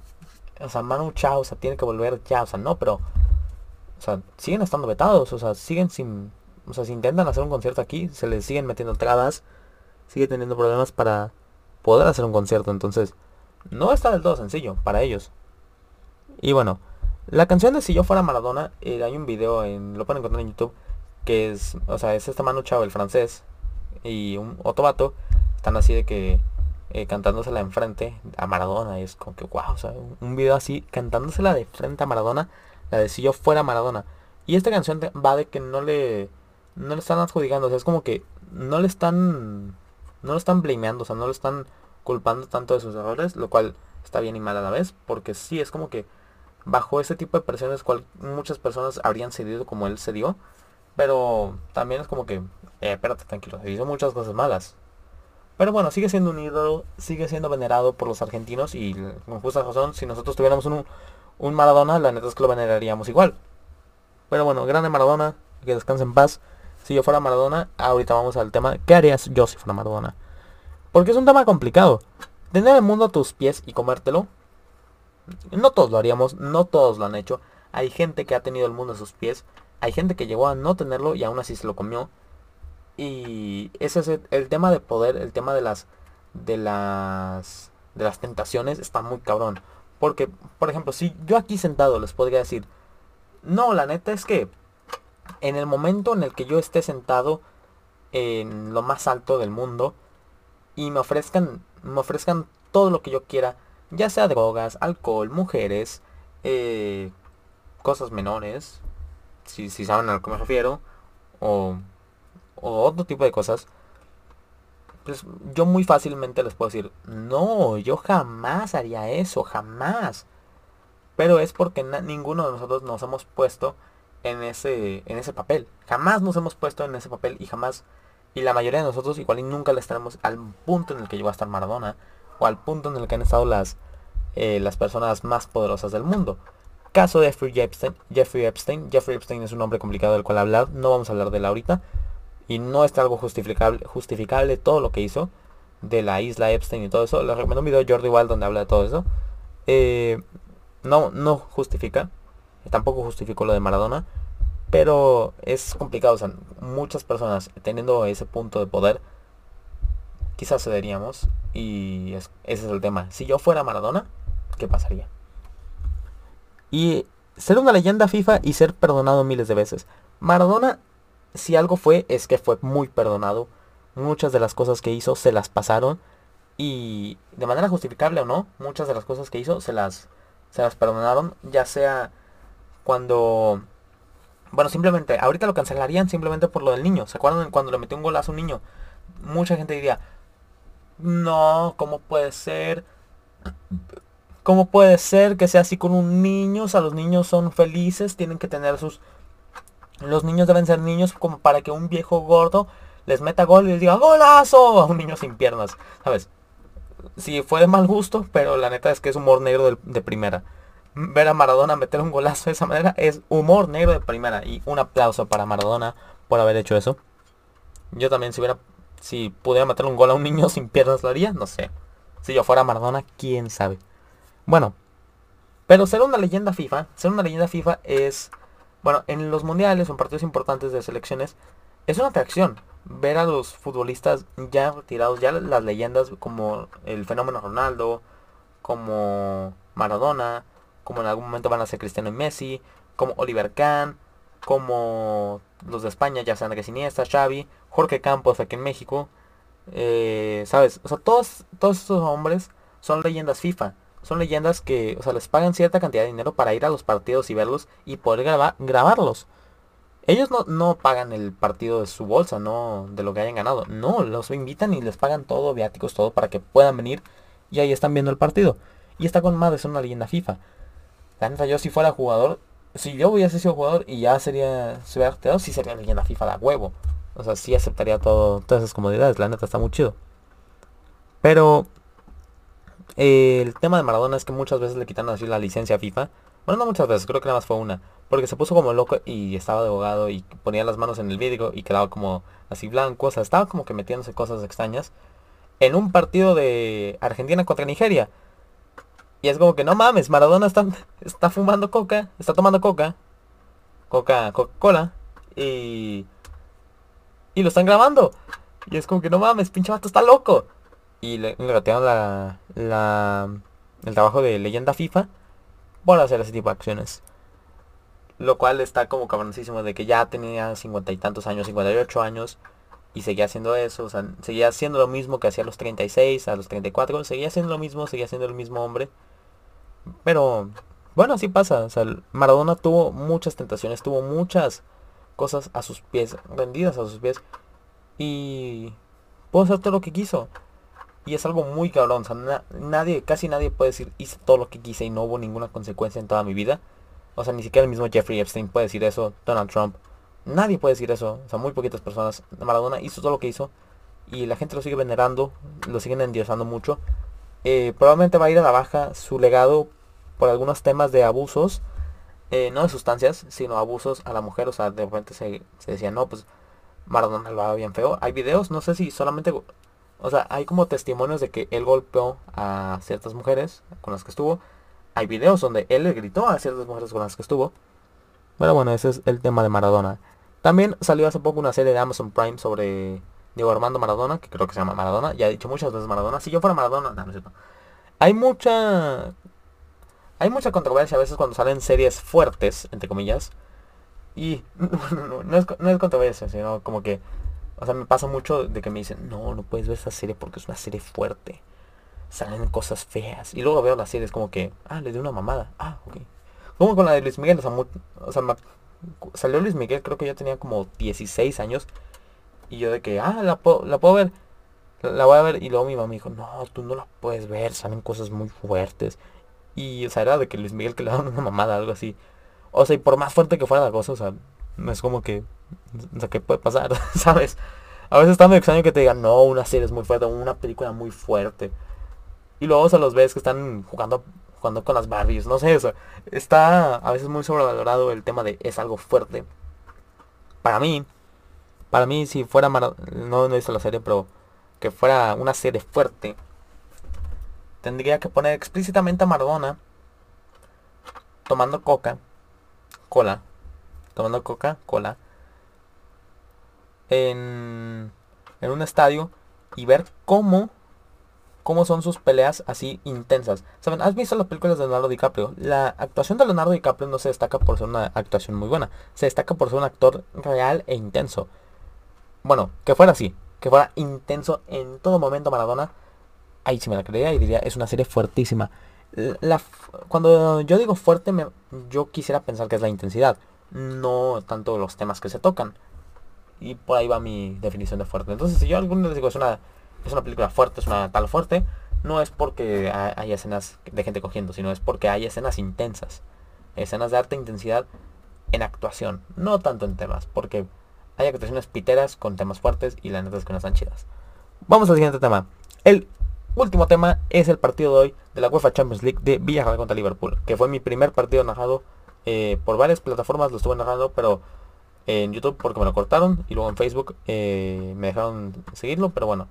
o sea, Manu Chao, o sea, tiene que volver ya, o sea, no, pero, o sea, siguen estando vetados, o sea, siguen sin, o sea, si intentan hacer un concierto aquí, se les siguen metiendo trabas, sigue teniendo problemas para poder hacer un concierto, entonces, no está del todo sencillo para ellos. Y bueno, la canción de Si yo fuera Maradona, eh, hay un video, en, lo pueden encontrar en YouTube, que es, o sea, es este Manu Chao, el francés, y un otro vato, están así de que eh, cantándosela enfrente a Maradona. Y es como que, wow, o sea, un video así, cantándosela de frente a Maradona, la de yo fuera Maradona. Y esta canción va de que no le, no le están adjudicando, o sea, es como que no le están, no lo están blameando, o sea, no lo están culpando tanto de sus errores, lo cual está bien y mal a la vez, porque sí, es como que bajo ese tipo de presiones cual muchas personas habrían cedido como él cedió, pero también es como que, eh, espérate, tranquilo, hizo muchas cosas malas, pero bueno, sigue siendo un ídolo, sigue siendo venerado por los argentinos y con justa razón, si nosotros tuviéramos un, un Maradona, la neta es que lo veneraríamos igual. Pero bueno, grande Maradona, que descanse en paz. Si yo fuera Maradona, ahorita vamos al tema, ¿qué harías yo si fuera Maradona? Porque es un tema complicado. Tener el mundo a tus pies y comértelo. No todos lo haríamos, no todos lo han hecho. Hay gente que ha tenido el mundo a sus pies. Hay gente que llegó a no tenerlo y aún así se lo comió. Y ese es el, tema de poder, el tema de las de las de las tentaciones está muy cabrón. Porque, por ejemplo, si yo aquí sentado les podría decir, no, la neta es que en el momento en el que yo esté sentado en lo más alto del mundo y me ofrezcan, me ofrezcan todo lo que yo quiera, ya sea drogas, alcohol, mujeres, eh, cosas menores, si, si saben a lo que me refiero, o o otro tipo de cosas, pues yo muy fácilmente les puedo decir, no, yo jamás haría eso, jamás. Pero es porque ninguno de nosotros nos hemos puesto en ese, en ese papel. Jamás nos hemos puesto en ese papel y jamás, y la mayoría de nosotros igual y nunca le estaremos al punto en el que llegó a estar Maradona, o al punto en el que han estado las, eh, las personas más poderosas del mundo. Caso de Jeffrey Epstein, Jeffrey Epstein. Jeffrey Epstein es un nombre complicado del cual hablar, no vamos a hablar de él ahorita y no está algo justificable, justificable todo lo que hizo de la isla Epstein y todo eso. Les recomiendo un video de Jordi Wild donde habla de todo eso. Eh, no, no justifica. Tampoco justificó lo de Maradona. Pero es complicado. O sea, muchas personas teniendo ese punto de poder, quizás cederíamos. Y ese es el tema. Si yo fuera Maradona, ¿qué pasaría? Y ser una leyenda FIFA y ser perdonado miles de veces. Maradona si algo fue, es que fue muy perdonado. muchas de las cosas que hizo se las pasaron y de manera justificable o no, muchas de las cosas que hizo se las, se las perdonaron, ya sea cuando... Bueno, simplemente, ahorita lo cancelarían simplemente por lo del niño. ¿Se acuerdan cuando le metió un golazo a un niño? Mucha gente diría, no, ¿cómo puede ser? ¿Cómo puede ser que sea así con un niño? O sea, los niños son felices, tienen que tener sus... Los niños deben ser niños como para que un viejo gordo les meta gol y les diga ¡Golazo! a un niño sin piernas. ¿Sabes? Si fue de mal gusto, pero la neta es que es humor negro de, primera. Ver a Maradona meter un golazo de esa manera es humor negro de primera. Y un aplauso para Maradona por haber hecho eso. Yo también si hubiera, si pudiera meter un gol a un niño sin piernas lo haría, no sé. Si yo fuera Maradona, quién sabe. Bueno, pero ser una leyenda FIFA, ser una leyenda FIFA es, bueno, en los mundiales o en partidos importantes de selecciones, es una atracción ver a los futbolistas ya retirados, ya las leyendas como el fenómeno Ronaldo, como Maradona, como en algún momento van a ser Cristiano y Messi, como Oliver Kahn, como los de España, ya sean Andrés Iniesta, Xavi, Jorge Campos aquí en México, eh, ¿sabes? O sea, todos, todos estos hombres son leyendas FIFA. Son leyendas que, o sea, les pagan cierta cantidad de dinero para ir a los partidos y verlos y poder grabarlos. Ellos no, pagan el partido de su bolsa, no de lo que hayan ganado. No, los invitan y les pagan todo, viáticos, todo para que puedan venir y ahí están viendo el partido. Y está con madre, es una leyenda FIFA. La neta, yo si fuera jugador, si yo hubiese sido jugador y ya sería, se hubiera sí sería leyenda FIFA de huevo. O sea, sí aceptaría todo, todas esas comodidades, la neta está muy chido. Pero eh, el tema de Maradona es que muchas veces le quitaron así la licencia FIFA. Bueno, no muchas veces, creo que nada más fue una. Porque se puso como loco y estaba de abogado y ponía las manos en el vidrio y quedaba como así blanco. O sea, estaba como que metiéndose cosas extrañas. En un partido de Argentina contra Nigeria. Y es como que no mames, Maradona está, está fumando coca, está tomando coca. Coca, Coca-Cola. Y... Y lo están grabando. Y es como que no mames, pinche vato está loco. Y le, le la, el trabajo de leyenda FIFA por hacer ese tipo de acciones. Lo cual está como cabroncísimo de que ya tenía cincuenta y tantos años, 58 años, y seguía haciendo eso, o sea, seguía haciendo lo mismo que hacía a los 36, a los 34, seguía haciendo lo mismo, seguía siendo el mismo hombre. Pero, bueno, así pasa, Maradona tuvo muchas tentaciones, tuvo muchas cosas a sus pies, rendidas a sus pies, y pudo hacer todo lo que quiso. Y es algo muy cabrón, o sea, nadie, casi nadie puede decir hice todo lo que quise y no hubo ninguna consecuencia en toda mi vida. O sea, ni siquiera el mismo Jeffrey Epstein puede decir eso, Donald Trump. Nadie puede decir eso. O sea, muy poquitas personas. Maradona hizo todo lo que hizo. Y la gente lo sigue venerando. Lo siguen endiosando mucho. Eh, probablemente va a ir a la baja su legado por algunos temas de abusos. Eh, no de sustancias, sino abusos a la mujer. O sea, de repente se, se decía, no, pues Maradona lo va bien feo. Hay videos, no sé si solamente... O sea, hay como testimonios de que él golpeó a ciertas mujeres con las que estuvo hay videos donde él le gritó a ciertas mujeres con las que estuvo. Pero bueno, ese es el tema de Maradona. También salió hace poco una serie de Amazon Prime sobre Diego Armando Maradona, que creo que se llama Maradona. Ya he dicho muchas veces Maradona. Si yo fuera Maradona, no, no es cierto. Hay mucha... Hay mucha controversia a veces cuando salen series fuertes, entre comillas. Y es, no es controversia, sino como que... O sea, me pasa mucho de que me dicen, no, no puedes ver esa serie porque es una serie fuerte salen cosas feas. Y luego veo las series como que, ah, le dio una mamada. Ah, ok. Como con la de Luis Miguel, o sea, salió Luis Miguel, creo que ya tenía como 16 años. Y yo de que, ah, la, puedo, la puedo ver. La, voy a ver. Y luego mi mamá me dijo, no, tú no la puedes ver, salen cosas muy fuertes. Y, o sea, era de que Luis Miguel que le daban una mamada, algo así. O sea, y por más fuerte que fuera la cosa, o sea, no es como que, o sea, ¿qué puede pasar? ¿Sabes? A veces está muy extraño que te digan, no, una serie es muy fuerte, una película muy fuerte. Y luego se los ves que están jugando, jugando con las Barbies, no sé, eso. Está a veces muy sobrevalorado el tema de es algo fuerte. Para mí, para mí si fuera, no, no he visto la serie, pero que fuera una serie fuerte, tendría que poner explícitamente a Maradona tomando coca, cola, tomando coca, cola, en, un estadio y ver cómo cómo son sus peleas así intensas. ¿Saben? ¿Has visto las películas de Leonardo DiCaprio? La actuación de Leonardo DiCaprio no se destaca por ser una actuación muy buena. Se destaca por ser un actor real e intenso. Bueno, que fuera así. que fuera intenso en todo momento Maradona, ahí sí me la creería y diría, es una serie fuertísima. Cuando yo digo fuerte, me, yo quisiera pensar que es la intensidad, no tanto los temas que se tocan. Y por ahí va mi definición de fuerte. Entonces, si yo algún día les digo, es una, es una película fuerte, es una tal fuerte, no es porque hay escenas de gente cogiendo, sino es porque hay escenas intensas. Escenas de alta intensidad en actuación, no tanto en temas, porque hay actuaciones piteras con temas fuertes y la neta es que no están chidas. Vamos al siguiente tema. El último tema es el partido de hoy de la UEFA Champions League de Villarreal contra Liverpool, que fue mi primer partido narrado eh, por varias plataformas, lo estuve narrando, pero en YouTube porque me lo cortaron y luego en Facebook eh, me dejaron seguirlo, pero bueno,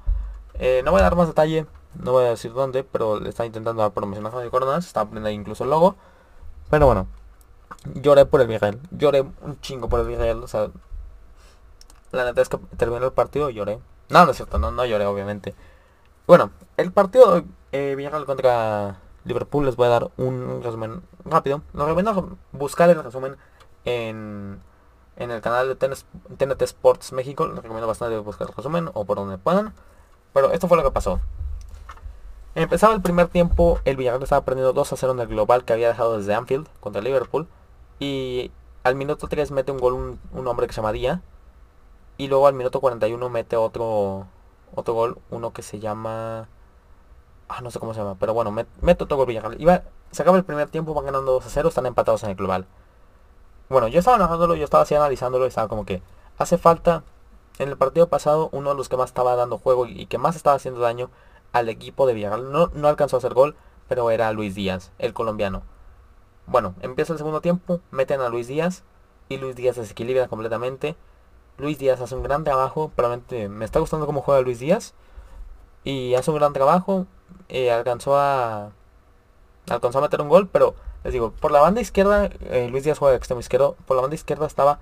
eh, no voy a dar más detalle, no voy a decir dónde, pero le estaba intentando dar promocionar de Coronas, estaba poniendo ahí incluso el logo. Pero bueno, lloré por el Villarreal, lloré un chingo por el Villarreal, o sea, la neta es que terminó el partido y lloré. No, no es cierto, no, no lloré obviamente. Bueno, el partido eh, Villarreal contra Liverpool les voy a dar un resumen rápido. Lo recomiendo buscar el resumen en, en el canal de TNT Sports México. Les recomiendo bastante buscar el resumen o por donde puedan. Pero esto fue lo que pasó. Empezaba el primer tiempo, el Villarreal estaba perdiendo 2 a 0 en el global que había dejado desde Anfield contra Liverpool. Y al minuto 3 mete un gol un, hombre que se llama Día. Y luego al minuto 41 mete otro otro gol, uno que se llama... Ah, no sé cómo se llama, pero bueno, mete otro gol Villarreal. Iba, se acaba el primer tiempo, van ganando 2 a 0, están empatados en el global. Bueno, yo estaba narrándolo, yo estaba así analizándolo estaba como que hace falta en el partido pasado uno de los que más estaba dando juego y que más estaba haciendo daño al equipo de Villarreal. No, no alcanzó a hacer gol, pero era Luis Díaz, el colombiano. Bueno, empieza el segundo tiempo, meten a Luis Díaz y Luis Díaz desequilibra completamente. Luis Díaz hace un gran trabajo, probablemente me está gustando cómo juega Luis Díaz. Y hace un gran trabajo, eh, alcanzó a alcanzó a meter un gol, pero les digo, por la banda izquierda, eh, Luis Díaz juega de extremo izquierdo, por la banda izquierda estaba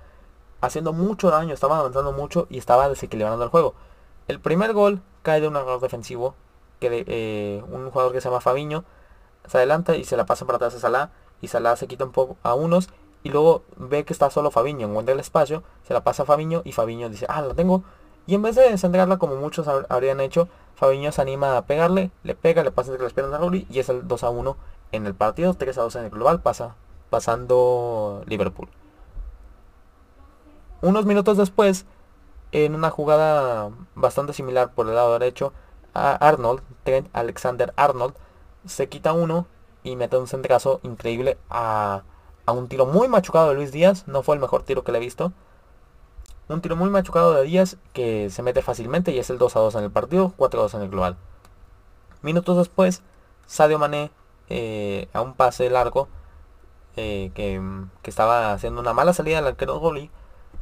haciendo mucho daño, estaba avanzando mucho y estaba desequilibrando el juego. El primer gol cae de un error defensivo, que eh, un jugador que se llama Fabiño se adelanta y se la pasa para atrás a Salah y Salah se quita un poco a unos y luego ve que está solo Fabiño, encuentra el espacio, se la pasa a Fabiño y Fabiño dice, ah, la tengo. Y en vez de desentrarla como muchos habrían hecho, Fabiño se anima a pegarle, le pega, le pasa entre las piernas a Rulli y es el 2 a 1 en el partido, 3 a 2 en el global, pasa, pasando Liverpool. Unos minutos después, en una jugada bastante similar por el lado derecho, a Arnold, Alexander Arnold, se quita uno y mete un centrazo increíble a, a un tiro muy machucado de Luis Díaz. No fue el mejor tiro que le he visto. Un tiro muy machucado de Díaz que se mete fácilmente y es el 2 a 2 en el partido, 4 a 2 en el global. Minutos después, Sadio Mané eh, a un pase largo eh, que, que, estaba haciendo una mala salida al arquero Goli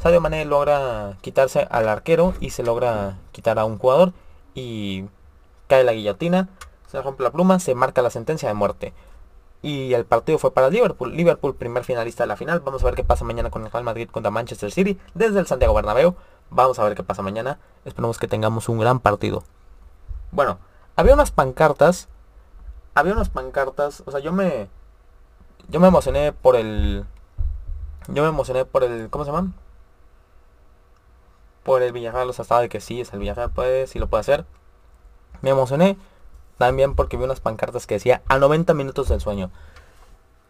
Sadio Mané logra quitarse al arquero y se logra quitar a un jugador y cae la guillotina, se rompe la pluma, se marca la sentencia de muerte. Y el partido fue para Liverpool. Liverpool, primer finalista de la final. Vamos a ver qué pasa mañana con el Real Madrid contra Manchester City desde el Santiago Bernabéu. Vamos a ver qué pasa mañana. Esperemos que tengamos un gran partido. Bueno, había unas pancartas. Había unas pancartas. O sea, yo me. Yo me emocioné por el. Yo me emocioné por el. ¿Cómo se llama? por el Villarreal, o sea, estaba de que sí, es el Villarreal, puede, sí lo puede hacer. Me emocioné también porque vi unas pancartas que decía a 90 minutos del sueño.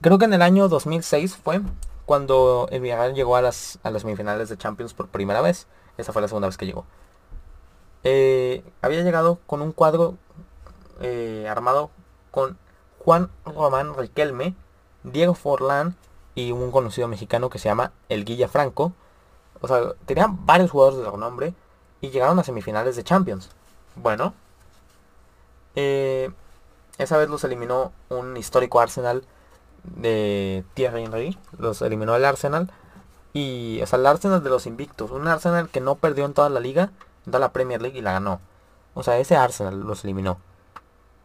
Creo que en el año 2006 fue cuando el Villarreal llegó a las, a las semifinales de Champions por primera vez. Esa fue la segunda vez que llegó. Eh, había llegado con un cuadro eh, armado con Juan Román Riquelme, Diego Forlán y un conocido mexicano que se llama El Guilla Franco. O sea, tenían varios jugadores de renombre y llegaron a semifinales de Champions. Bueno, eh, esa vez los eliminó un histórico Arsenal de Thierry Henry. Los eliminó el Arsenal. Y, o sea, el Arsenal de los invictos. Un Arsenal que no perdió en toda la liga, en toda la Premier League y la ganó. O sea, ese Arsenal los eliminó.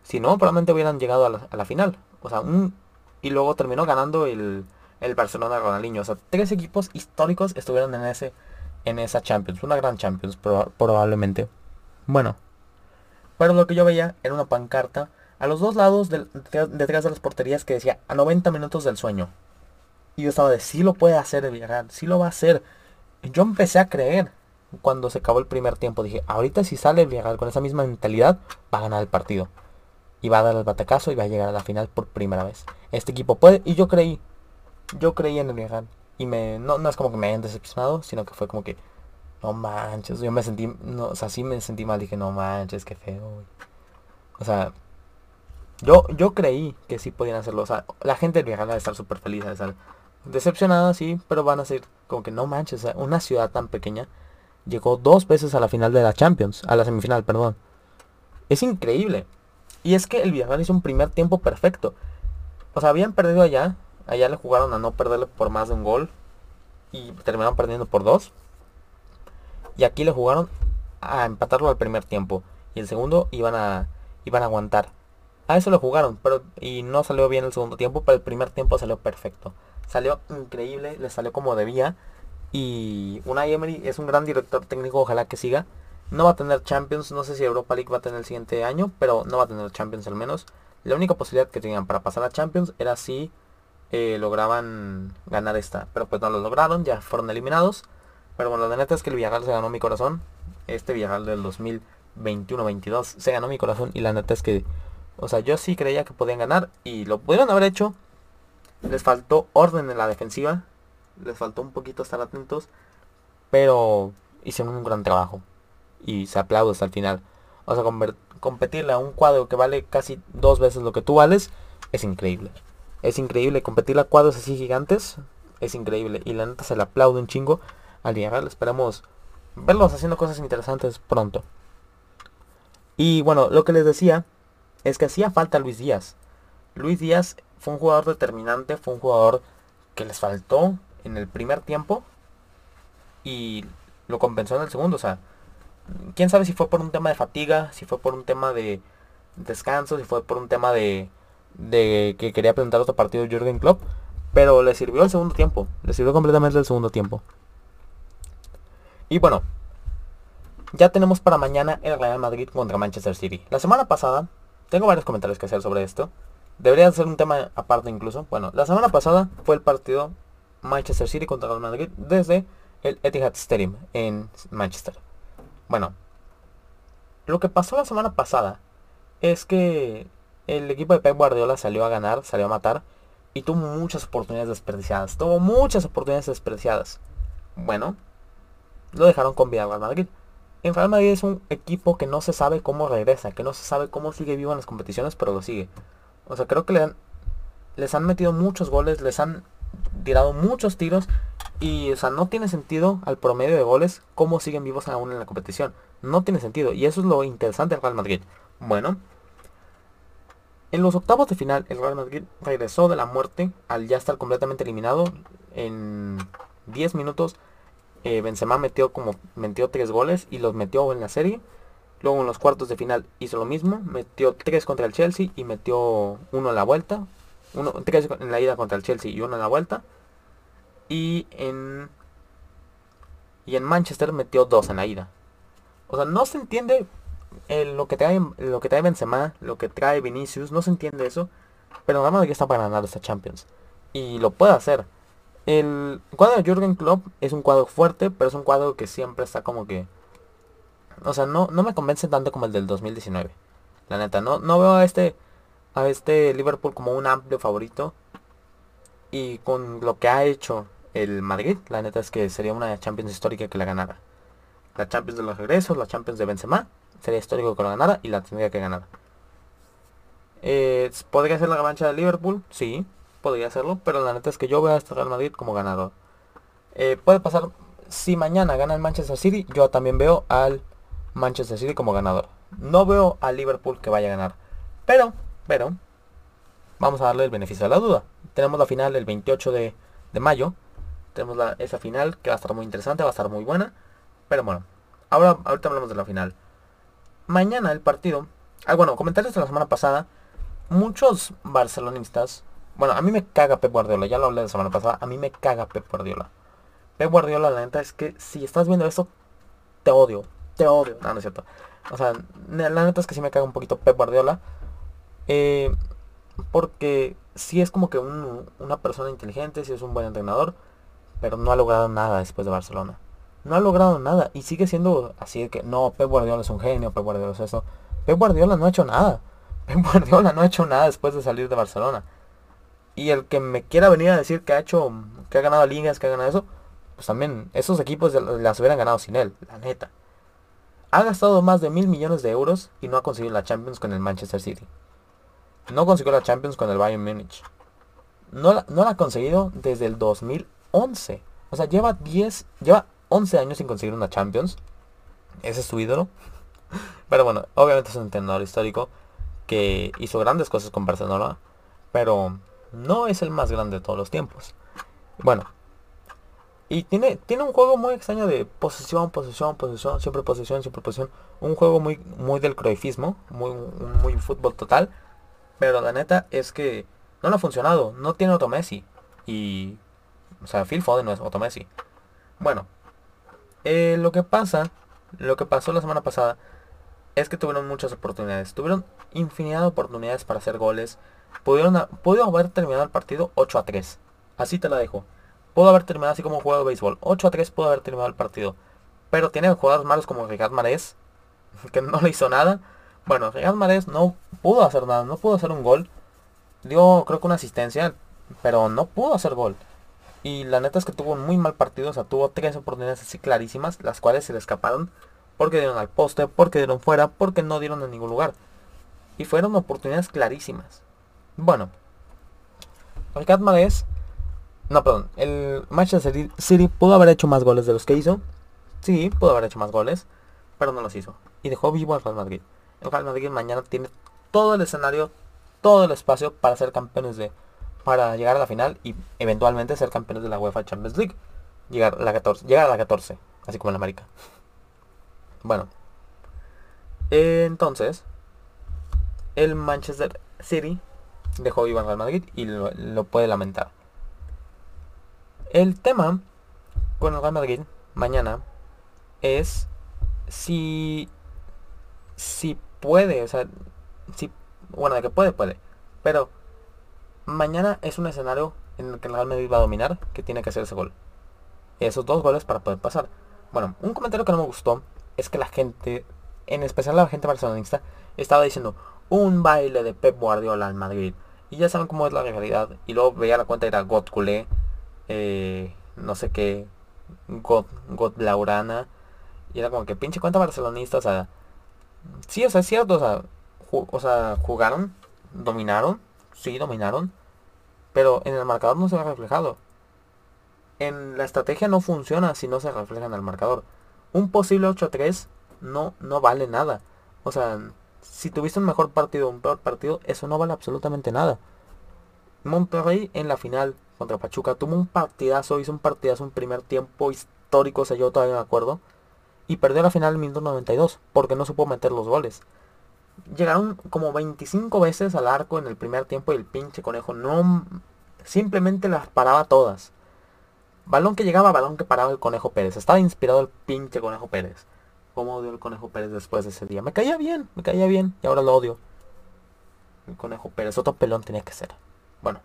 Si no, probablemente hubieran llegado a la, final. O sea, un... Y luego terminó ganando el, el Barcelona Ronaldinho. O sea, tres equipos históricos estuvieron en ese en esa Champions. Una gran Champions probablemente. Bueno. Pero lo que yo veía era una pancarta a los dos lados detrás de las porterías que decía a 90 minutos del sueño. Y yo estaba de, sí lo puede hacer el Villarreal, sí lo va a hacer. Yo empecé a creer. cuando se acabó el primer tiempo. Dije, ahorita si sale el Villarreal con esa misma mentalidad, va a ganar el partido. Y va a dar el batacazo y va a llegar a la final por primera vez. Este equipo puede. Y yo creí. Yo creí en el Villarreal. Y me, no, no es como que me hayan decepcionado, sino que fue como que, no manches, yo me sentí, no, o sea, sí me sentí mal, dije, no manches, qué feo. O sea, yo, yo creí que sí podían hacerlo. O sea, la gente del Villarreal va a estar súper feliz, a estar decepcionada, sí, pero van a ser como que no manches, una ciudad tan pequeña llegó dos veces a la final de la Champions, a la semifinal, perdón. Es increíble. Y es que el Villarreal hizo un primer tiempo perfecto. O sea, habían perdido allá, allá le jugaron a no perderle por más de un gol y terminaron perdiendo por dos. Y aquí le jugaron a empatarlo al primer tiempo y el segundo iban a iban a aguantar. A eso lo jugaron, pero y no salió bien el segundo tiempo, pero el primer tiempo salió perfecto. Salió increíble, le salió como debía. Y Unai Emery es un gran director técnico, ojalá que siga. No va a tener Champions, no sé si Europa League va a tener el siguiente año, pero no va a tener Champions al menos. La única posibilidad que tenían para pasar a Champions era si eh, lograban ganar esta. Pero pues no lo lograron, ya fueron eliminados. Pero bueno, la neta es que el Villarreal se ganó mi corazón. Este Villarreal del 2021-22 se ganó mi corazón. Y la neta es que, o sea, yo sí creía que podían ganar. Y lo pudieron haber hecho. Les faltó orden en la defensiva. Les faltó un poquito estar atentos. Pero hicieron un gran trabajo. Y se aplaude hasta el final. O sea, competirle a un cuadro que vale casi dos veces lo que tú vales. Es increíble. Es increíble. Competirle a cuadros así gigantes. Es increíble. Y la neta se le aplaude un chingo al llegar. Esperemos verlos haciendo cosas interesantes pronto. Y bueno, lo que les decía es que hacía falta Luis Díaz. Luis Díaz fue un jugador determinante, fue un jugador que les faltó en el primer tiempo y lo compensó en el segundo. O sea, quién sabe si fue por un tema de fatiga, si fue por un tema de descanso, si fue por un tema de, que quería presentar otro partido Jürgen Klopp. Pero le sirvió el segundo tiempo, le sirvió completamente el segundo tiempo. Y bueno, ya tenemos para mañana el Real Madrid contra Manchester City. La semana pasada, tengo varios comentarios que hacer sobre esto. Debería ser un tema aparte incluso. Bueno, la semana pasada fue el partido Manchester City contra Real Madrid desde el Etihad Stadium en Manchester. Bueno, lo que pasó la semana pasada es que el equipo de Pep Guardiola salió a ganar, salió a matar y tuvo muchas oportunidades desperdiciadas. Tuvo muchas oportunidades desperdiciadas. Bueno, lo dejaron con vida Real Madrid. En Real Madrid es un equipo que no se sabe cómo regresa, que no se sabe cómo sigue vivo en las competiciones, pero lo sigue. O sea, creo que le les han metido muchos goles, les han tirado muchos tiros y, o sea, no tiene sentido al promedio de goles cómo siguen vivos aún en la competición. No tiene sentido. Y eso es lo interesante del Real Madrid. Bueno, en los octavos de final, el Real Madrid regresó de la muerte al ya estar completamente eliminado en 10 minutos eh, Benzema metió como metió tres goles y los metió en la serie. Luego en los cuartos de final hizo lo mismo, metió tres contra el Chelsea y metió uno en la vuelta. Uno, tres en la ida contra el Chelsea y uno en la vuelta. Y en y en Manchester metió dos en la ida. O sea, no se entiende lo que trae lo que trae Benzema, lo que trae Vinicius, no se entiende eso. Pero nada más que está para ganar esta Champions. Y lo puede hacer. El cuadro de Jürgen Klopp es un cuadro fuerte, pero es un cuadro que siempre está como que... O sea, no, no me convence tanto como el del 2019. La neta, no, no veo a este, a este Liverpool como un amplio favorito. Y con lo que ha hecho el Madrid, la neta es que sería una Champions histórica que la ganara. La Champions de los regresos, la Champions de Benzema, sería histórico que la ganara y la tendría que ganar. Eh, ¿Podría ser la revancha de Liverpool? Sí podría hacerlo, pero la neta es que yo veo a este Real Madrid como ganador. Eh, puede pasar, si mañana gana el Manchester City, yo también veo al Manchester City como ganador. No veo al Liverpool que vaya a ganar. Pero, pero, vamos a darle el beneficio de la duda. Tenemos la final el 28 de, mayo. Tenemos esa final que va a estar muy interesante, va a estar muy buena. Pero bueno, ahora ahorita hablamos de la final. Mañana el partido. Ah, bueno, comentarios de la semana pasada. Muchos barcelonistas bueno, a mí me caga Pep Guardiola, ya lo hablé la semana pasada, a mí me caga Pep Guardiola. Pep Guardiola, la neta es que si estás viendo esto, te odio, te odio. No, no es cierto. O sea, la neta es que sí me caga un poquito Pep Guardiola. Eh, porque sí es como que una persona inteligente, sí es un buen entrenador, pero no ha logrado nada después de Barcelona. no ha logrado nada y sigue siendo así de que no, Pep Guardiola es un genio, Pep Guardiola es eso. Pep Guardiola no ha hecho nada. Pep Guardiola no ha hecho nada después de salir de Barcelona. Y el que me quiera venir a decir que ha hecho, que ha ganado ligas, que ha ganado eso, pues también esos equipos las hubieran ganado sin él, la neta. Ha gastado más de mil millones de euros y no ha conseguido la Champions con el Manchester City. No consiguió la Champions con el Bayern Múnich. No la, no la ha conseguido desde el 2011. O sea, lleva 10, lleva 11 años sin conseguir una Champions. Ese es su ídolo. Pero bueno, obviamente es un entrenador histórico que hizo grandes cosas con Barcelona. Pero no es el más grande de todos los tiempos. Bueno. Y tiene, tiene un juego muy extraño de posesión, posesión, posesión, siempre posesión, siempre posesión. Un juego muy, muy del croifismo, muy, muy fútbol total. Pero la neta es que no le ha funcionado. No tiene otro Messi. Y... O sea, Phil Foden no es Messi. Bueno. Eh, lo que pasa, lo que pasó la semana pasada, es que tuvieron muchas oportunidades. Tuvieron infinidad de oportunidades para hacer goles. Pudieron, haber terminado el partido 8 a 3. Así te la dejo. Pudo haber terminado así como juego de béisbol. 8 a 3 pudo haber terminado el partido. Pero tiene jugadores malos como Ricard Marés. Que no le hizo nada. Bueno, Ricard Marés no pudo hacer nada. No pudo hacer un gol. Dio creo que una asistencia. Pero no pudo hacer gol. Y la neta es que tuvo muy mal partido. O sea, tuvo tres oportunidades así clarísimas. Las cuales se le escaparon. Porque dieron al poste. Porque dieron fuera. Porque no dieron en ningún lugar. Y fueron oportunidades clarísimas. Bueno. Ricard Marés. No, perdón. El Manchester City pudo haber hecho más goles de los que hizo. Sí, pudo haber hecho más goles. Pero no los hizo. Y dejó vivo al Real Madrid. El Real Madrid mañana tiene todo el escenario. Todo el espacio para ser campeones de... Para llegar a la final y eventualmente ser campeones de la UEFA Champions League. Llegar a la 14. Llegar a la 14. Así como en la América. Bueno. Entonces. El Manchester City dejó Iván Real Madrid y lo, puede lamentar. El tema con el Real Madrid mañana es si si puede, o sea, si bueno, de que puede, puede, pero mañana es un escenario en el que el Real Madrid va a dominar, que tiene que hacer ese gol. Esos dos goles para poder pasar. Bueno, un comentario que no me gustó es que la gente, en especial la gente barcelonista, estaba diciendo un baile de Pep Guardiola al Madrid. Y ya saben cómo es la realidad. Y luego veía la cuenta, era God Culé, eh, no sé qué, God, God Laurana. Y era como que pinche cuenta barcelonista, o sea, sí, o sea, es cierto, o sea, o sea, jugaron, dominaron, sí, dominaron, pero en el marcador no se ve reflejado. En la estrategia no funciona si no se refleja en el marcador. Un posible 8-3 no, no vale nada. O sea, si tuviste un mejor partido o un peor partido, eso no vale absolutamente nada. Monterrey en la final contra Pachuca tuvo un partidazo, hizo un partidazo, un primer tiempo histórico, o sea, yo todavía me acuerdo. Y perdió la final en el minuto 92 porque no supo meter los goles. Llegaron como 25 veces al arco en el primer tiempo y el pinche conejo no... Simplemente las paraba todas. Balón que llegaba, balón que paraba el conejo Pérez. Estaba inspirado el pinche conejo Pérez cómo odio el Conejo Pérez después de ese día. Me caía bien, me caía bien y ahora lo odio. El Conejo Pérez, otro pelón tenía que ser. Bueno.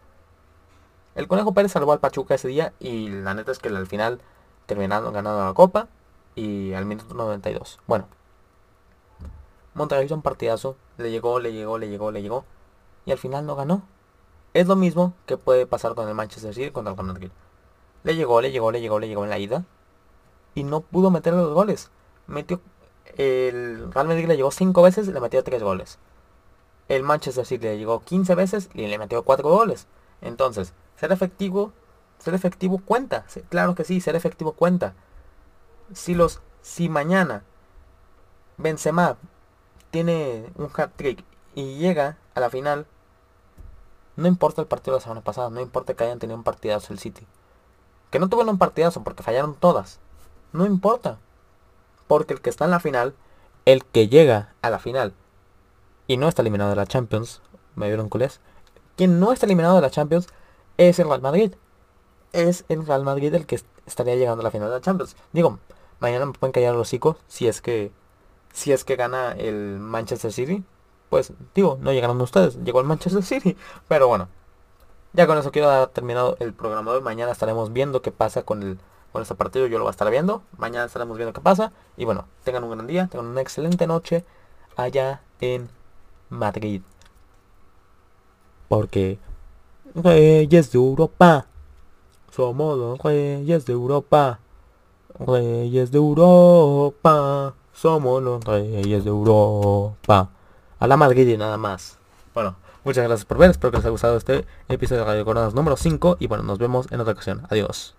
El Conejo Pérez salvó al Pachuca ese día y la neta es que al final terminaron ganando la copa y al minuto 92. Bueno. Monterrey hizo un partidazo, le llegó, le llegó, le llegó, le llegó y al final no ganó. Es lo mismo que puede pasar con el Manchester City contra el Real. Le llegó, le llegó, le llegó, le llegó en la ida y no pudo meter los goles metió el Real Madrid le llegó 5 veces y le metió 3 goles. El Manchester City le llegó 15 veces y le metió 4 goles. Entonces, ser efectivo, ser efectivo cuenta. Claro que sí, ser efectivo cuenta. Si los si mañana Benzema tiene un hat trick y llega a la final, no importa el partido de la semana pasada, no importa que hayan tenido un partidazo el City. Que no tuvieron un partidazo porque fallaron todas. No importa. Porque el que está en la final, el que llega a la final y no está eliminado de la Champions, me vieron culés, quien no está eliminado de la Champions es el Real Madrid. Es el Real Madrid el que estaría llegando a la final de la Champions. Digo, mañana me pueden callar los hocico si es que si es que gana el Manchester City. Pues digo, no llegaron ustedes, llegó el Manchester City. Pero bueno, ya con eso quiero dar terminado el programa de hoy. Mañana estaremos viendo qué pasa con el Bueno, este partido yo lo voy a estar viendo. Mañana estaremos viendo qué pasa. Y bueno, tengan un gran día, tengan una excelente noche allá en Madrid. Porque Reyes de Europa. Somos los Reyes de Europa. Reyes de Europa. Somos los Reyes de Europa. A la Madrid nada más. Bueno, muchas gracias por ver. Espero que les haya gustado este episodio de Radio Coronas número 5. Y bueno, nos vemos en otra ocasión. Adiós.